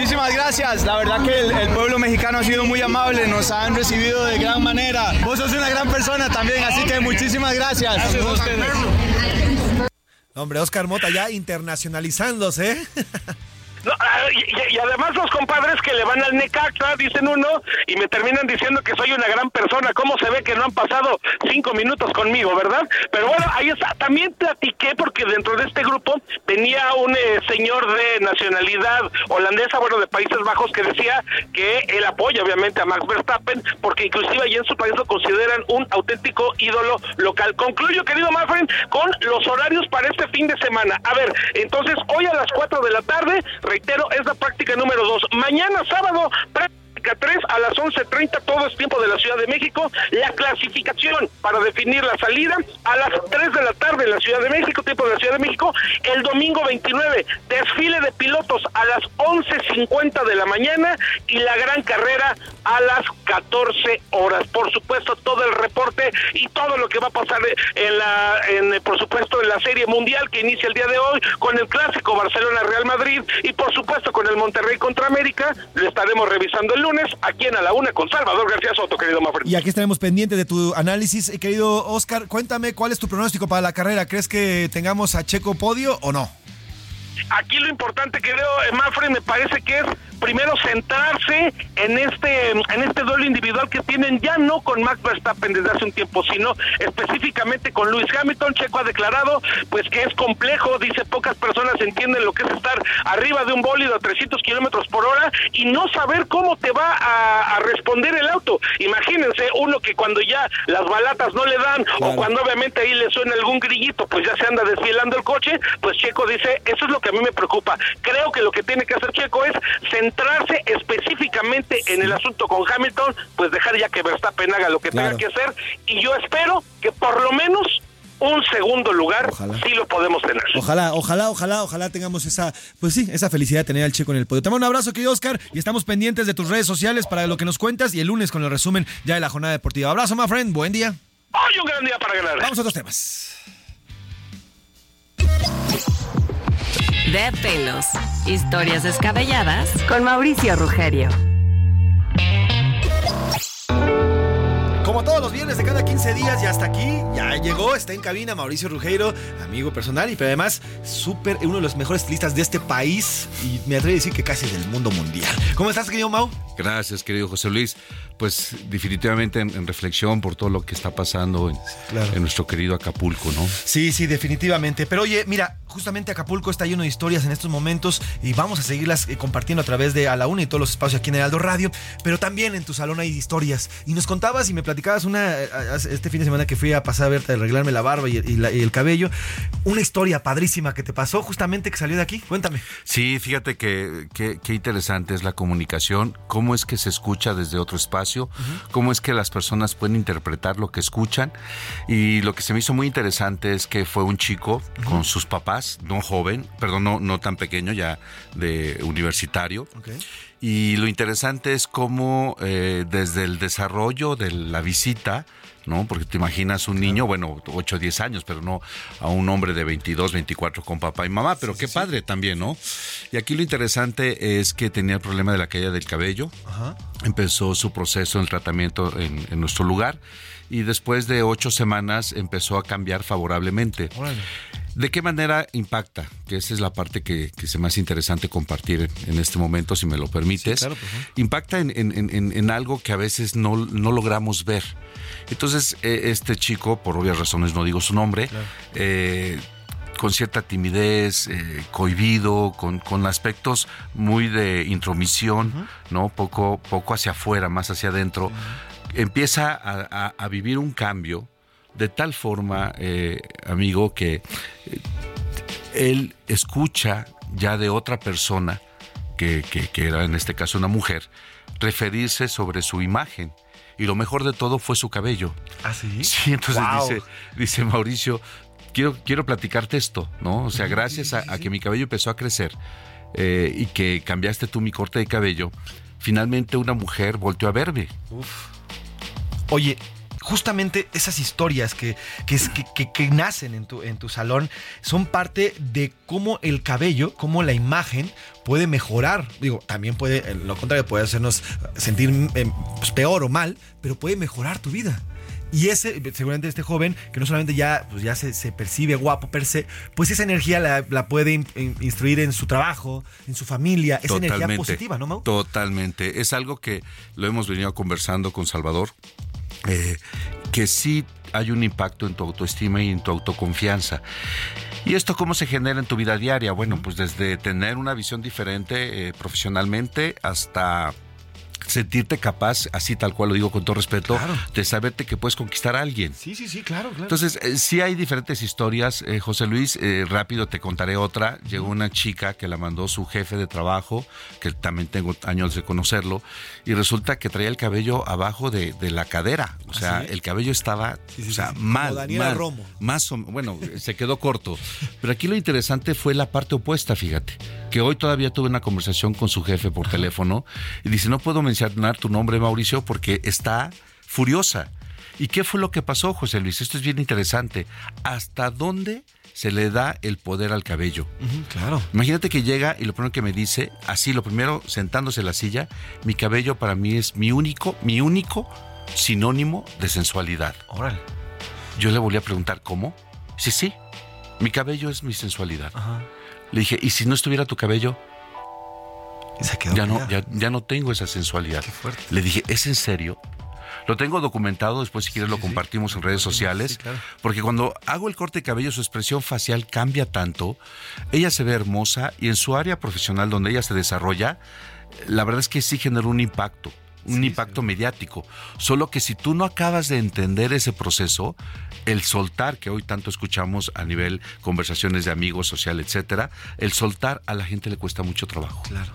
Speaker 30: Muchísimas gracias, la verdad que el, el pueblo mexicano ha sido muy amable, nos han recibido de gran manera. Vos sos una gran persona también, así que muchísimas gracias.
Speaker 9: Gracias a ustedes. Hombre, Oscar Mota ya internacionalizándose. <laughs>
Speaker 19: No, ah, y, y- y además los compadres que le van al Necaxa, dicen uno, y me terminan diciendo que soy una gran persona. ¿Cómo se ve que no han pasado cinco minutos conmigo, verdad? Pero bueno, ahí está. También platiqué porque dentro de este grupo venía un eh, señor de nacionalidad holandesa, bueno, de Países Bajos, que decía que él apoya obviamente a Max Verstappen, porque inclusive allí en su país lo consideran un auténtico ídolo local. Concluyo, querido Manfred, con los horarios para este fin de semana. A ver, entonces hoy a las 4 de la tarde, reitero, es la práctica número 2. Mañana sábado, 3 a las 11.30, todo es tiempo de la Ciudad de México. La clasificación para definir la salida a las 3 de la tarde en la Ciudad de México, tiempo de la Ciudad de México. El domingo 29, desfile de pilotos a las 11.50 de la mañana y la gran carrera a las 14 horas. Por supuesto, todo el reporte y todo lo que va a pasar en la, en, por supuesto, en la Serie Mundial que inicia el día de hoy con el clásico Barcelona-Real Madrid y por supuesto con el Monterrey contra América. Lo estaremos revisando el lunes aquí en A la Una con Salvador García Soto, querido Mafred.
Speaker 9: Y aquí estaremos pendientes de tu análisis. Eh, Querido Oscar, cuéntame cuál es tu pronóstico para la carrera. ¿Crees que tengamos a Checo podio o no?
Speaker 19: Aquí lo importante que veo, eh, Manfred, me parece que es primero centrarse en este en este duelo individual que tienen ya no con Max Verstappen desde hace un tiempo, sino específicamente con Lewis Hamilton. Checo ha declarado pues que es complejo, dice pocas personas entienden lo que es estar arriba de un bólido a 300 kilómetros por hora y no saber cómo te va a, a responder el auto. Imagínense uno que cuando ya las balatas no le dan o cuando obviamente ahí le suena algún grillito, pues ya se anda desfielando el coche, pues Checo dice, eso es lo que a mí me preocupa. Creo que lo que tiene que hacer Checo es centrarse específicamente en el asunto con Hamilton, pues dejar ya que Verstappen haga lo que
Speaker 9: Claro.
Speaker 19: tenga que hacer y yo espero que por lo menos un segundo lugar sí lo podemos tener.
Speaker 9: Ojalá, ojalá, ojalá, ojalá tengamos esa, pues sí, esa felicidad de tener al Checo en el podio. Te mando un abrazo, querido Oscar, y estamos pendientes de tus redes sociales para lo que nos cuentas y el lunes con el resumen ya de la jornada deportiva. Abrazo, my friend, buen día.
Speaker 19: Hoy un gran día para ganar.
Speaker 9: Vamos a otros temas.
Speaker 1: De pelos. Historias descabelladas con Mauricio Rugerio.
Speaker 9: Como todos los viernes de cada 15 días y hasta aquí, ya llegó, está en cabina Mauricio Rugeiro, amigo personal y pero además súper, uno de los mejores estilistas de este país y me atrevo a decir que casi del mundo mundial. ¿Cómo estás, querido Mau?
Speaker 32: Gracias, querido José Luis. Pues definitivamente en, en reflexión por todo lo que está pasando en, en nuestro querido Acapulco, ¿no?
Speaker 9: Sí, sí, definitivamente. Pero oye, mira, justamente Acapulco está lleno de historias en estos momentos y vamos a seguirlas eh, compartiendo a través de A la Una y todos los espacios aquí en Heraldo Radio. Pero también en tu salón hay historias. Y nos contabas y me platicabas una, eh, hace- este fin de semana que fui a pasar a verte, a arreglarme la barba y, y la- y el cabello, una historia padrísima que te pasó justamente que salió de aquí. Cuéntame.
Speaker 32: Sí, fíjate que que- qué interesante es la comunicación, cómo es que se escucha desde otro espacio, cómo es que las personas pueden interpretar lo que escuchan. Y lo que se me hizo muy interesante es que fue un chico con sus papás, no joven, perdón, no, no tan pequeño, ya de universitario. Y lo interesante es cómo eh, desde el desarrollo de la visita, ¿no? Porque te imaginas un niño, bueno, 8 o 10 años, pero no a un hombre de 22, 24 con papá y mamá, pero qué padre también, ¿no? Y aquí lo interesante es que tenía el problema de la caída del cabello,
Speaker 9: Ajá.
Speaker 32: empezó su proceso, el tratamiento en, en nuestro lugar y después de ocho semanas empezó a cambiar favorablemente. ¿De qué manera impacta? Que esa es la parte que, que se me hace interesante compartir en, este momento, si me lo permites.
Speaker 9: claro.
Speaker 32: Impacta en, en- en- algo que a veces no, no logramos ver. Entonces, eh, este chico, por obvias razones no digo su nombre, eh, con cierta timidez, eh, cohibido, con, con aspectos muy de intromisión, ¿no? Poco, poco hacia afuera, más hacia adentro, empieza a, a- a vivir un cambio de tal forma, eh, amigo, que eh, él escucha ya de otra persona que, que, que era en este caso una mujer, referirse sobre su imagen. Y lo mejor de todo fue su cabello.
Speaker 9: ¿Ah, sí?
Speaker 32: Sí, entonces
Speaker 9: Wow.
Speaker 32: dice, dice Mauricio, quiero, quiero platicarte esto, ¿no? O sea, gracias a, a que mi cabello empezó a crecer eh, y que cambiaste tú mi corte de cabello, finalmente una mujer volteó a verme.
Speaker 9: Oye, justamente esas historias que, que, es- que- que- nacen en tu, en tu salón son parte de cómo el cabello, cómo la imagen puede mejorar. Digo, también puede, lo contrario, puede hacernos sentir eh, pues, peor o mal, pero puede mejorar tu vida. Y ese, seguramente este joven, que no solamente ya, pues ya se, se percibe guapo per se, pues esa energía la, la puede in- in- instruir en su trabajo, en su familia, esa energía positiva, ¿no, Mau?
Speaker 32: Totalmente. Es algo que lo hemos venido conversando con Salvador, eh, que sí hay un impacto en tu autoestima y en tu autoconfianza. ¿Y esto cómo se genera en tu vida diaria? Bueno, pues desde tener una visión diferente eh, profesionalmente hasta sentirte capaz, así tal cual lo digo con todo respeto, de saberte que puedes conquistar a alguien.
Speaker 9: Sí, sí, sí, claro, claro.
Speaker 32: Entonces, eh, sí hay diferentes historias. Eh, José Luis, eh, rápido te contaré otra. Llegó una chica que la mandó su jefe de trabajo, que también tengo años de conocerlo, y resulta que traía el cabello abajo de, de la cadera. O sea,
Speaker 9: sí?
Speaker 32: el cabello estaba o sea,
Speaker 9: sí.
Speaker 32: mal.
Speaker 9: Como Daniela
Speaker 32: mal.
Speaker 9: Romo.
Speaker 32: Más o bueno, se quedó corto. Pero aquí lo interesante fue la parte opuesta, fíjate. Que hoy todavía tuve una conversación con su jefe por teléfono y dice, no puedo mencionar tu nombre, Mauricio, porque está furiosa. ¿Y qué fue lo que pasó, José Luis? Esto es bien interesante. ¿Hasta dónde se le da el poder al cabello?
Speaker 9: Claro.
Speaker 32: Imagínate que llega y lo primero que me dice, así, lo primero, sentándose en la silla, mi cabello para mí es mi único, mi único sinónimo de sensualidad.
Speaker 9: Órale.
Speaker 32: Yo le volví a preguntar, ¿cómo? Sí, sí, mi cabello es mi sensualidad. Le dije, ¿y si no estuviera tu cabello? Ya, no, ya, ya no tengo esa sensualidad. Le dije, ¿es en serio? Lo tengo documentado, después si quieres lo compartimos en redes sociales, porque cuando hago el corte de cabello su expresión facial cambia tanto, ella se ve hermosa y en su área profesional donde ella se desarrolla, la verdad es que sí genera un impacto, un impacto mediático. Solo que si tú no acabas de entender ese proceso, el soltar, que hoy tanto escuchamos a nivel conversaciones de amigos, social, etcétera, el soltar a la gente le cuesta mucho trabajo.
Speaker 9: Claro.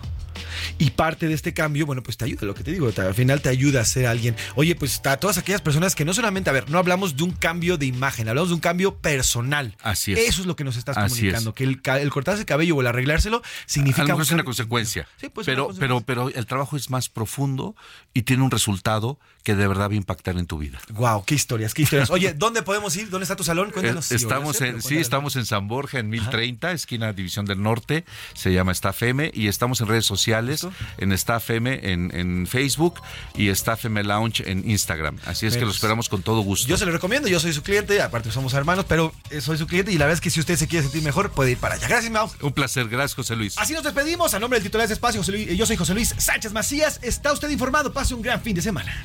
Speaker 9: Y parte de este cambio, bueno, pues te ayuda, lo que te digo, te- al final te ayuda a ser alguien. Oye, pues a todas aquellas personas que no solamente, a ver, no hablamos de un cambio de imagen, hablamos de un cambio personal.
Speaker 32: Así es.
Speaker 9: Eso es lo que nos estás
Speaker 32: Así
Speaker 9: comunicando,
Speaker 32: es.
Speaker 9: que el, el cortarse el cabello o el arreglárselo significa...
Speaker 32: a lo mejor
Speaker 9: un
Speaker 32: es una consecuencia.
Speaker 9: Sí, pues,
Speaker 32: pero,
Speaker 9: una
Speaker 32: pero, pero el trabajo es más profundo y tiene un resultado que de verdad va a impactar en tu vida.
Speaker 9: Wow, qué historias, qué historias. Oye, ¿dónde podemos ir? ¿Dónde está tu salón? Cuéntanos.
Speaker 32: Eh,
Speaker 9: si a
Speaker 32: estamos
Speaker 9: ser,
Speaker 32: en, sí,
Speaker 9: cuéntanos.
Speaker 32: estamos en San Borja, en 1030, esquina División del Norte, se llama Staff M, y estamos en redes sociales, en Staff M en, en Facebook y Staff M Lounge en Instagram. Así es que lo esperamos con todo gusto.
Speaker 9: Yo se lo recomiendo, yo soy su cliente, aparte somos hermanos, pero eh, soy su cliente y la verdad es que si usted se quiere sentir mejor, puede ir para allá. Gracias, Mau.
Speaker 32: Un placer, gracias José Luis.
Speaker 9: Así nos despedimos. A nombre del titular de este espacio, José Luis- yo soy José Luis Sánchez Macías. Está usted informado. Pase un gran fin de semana.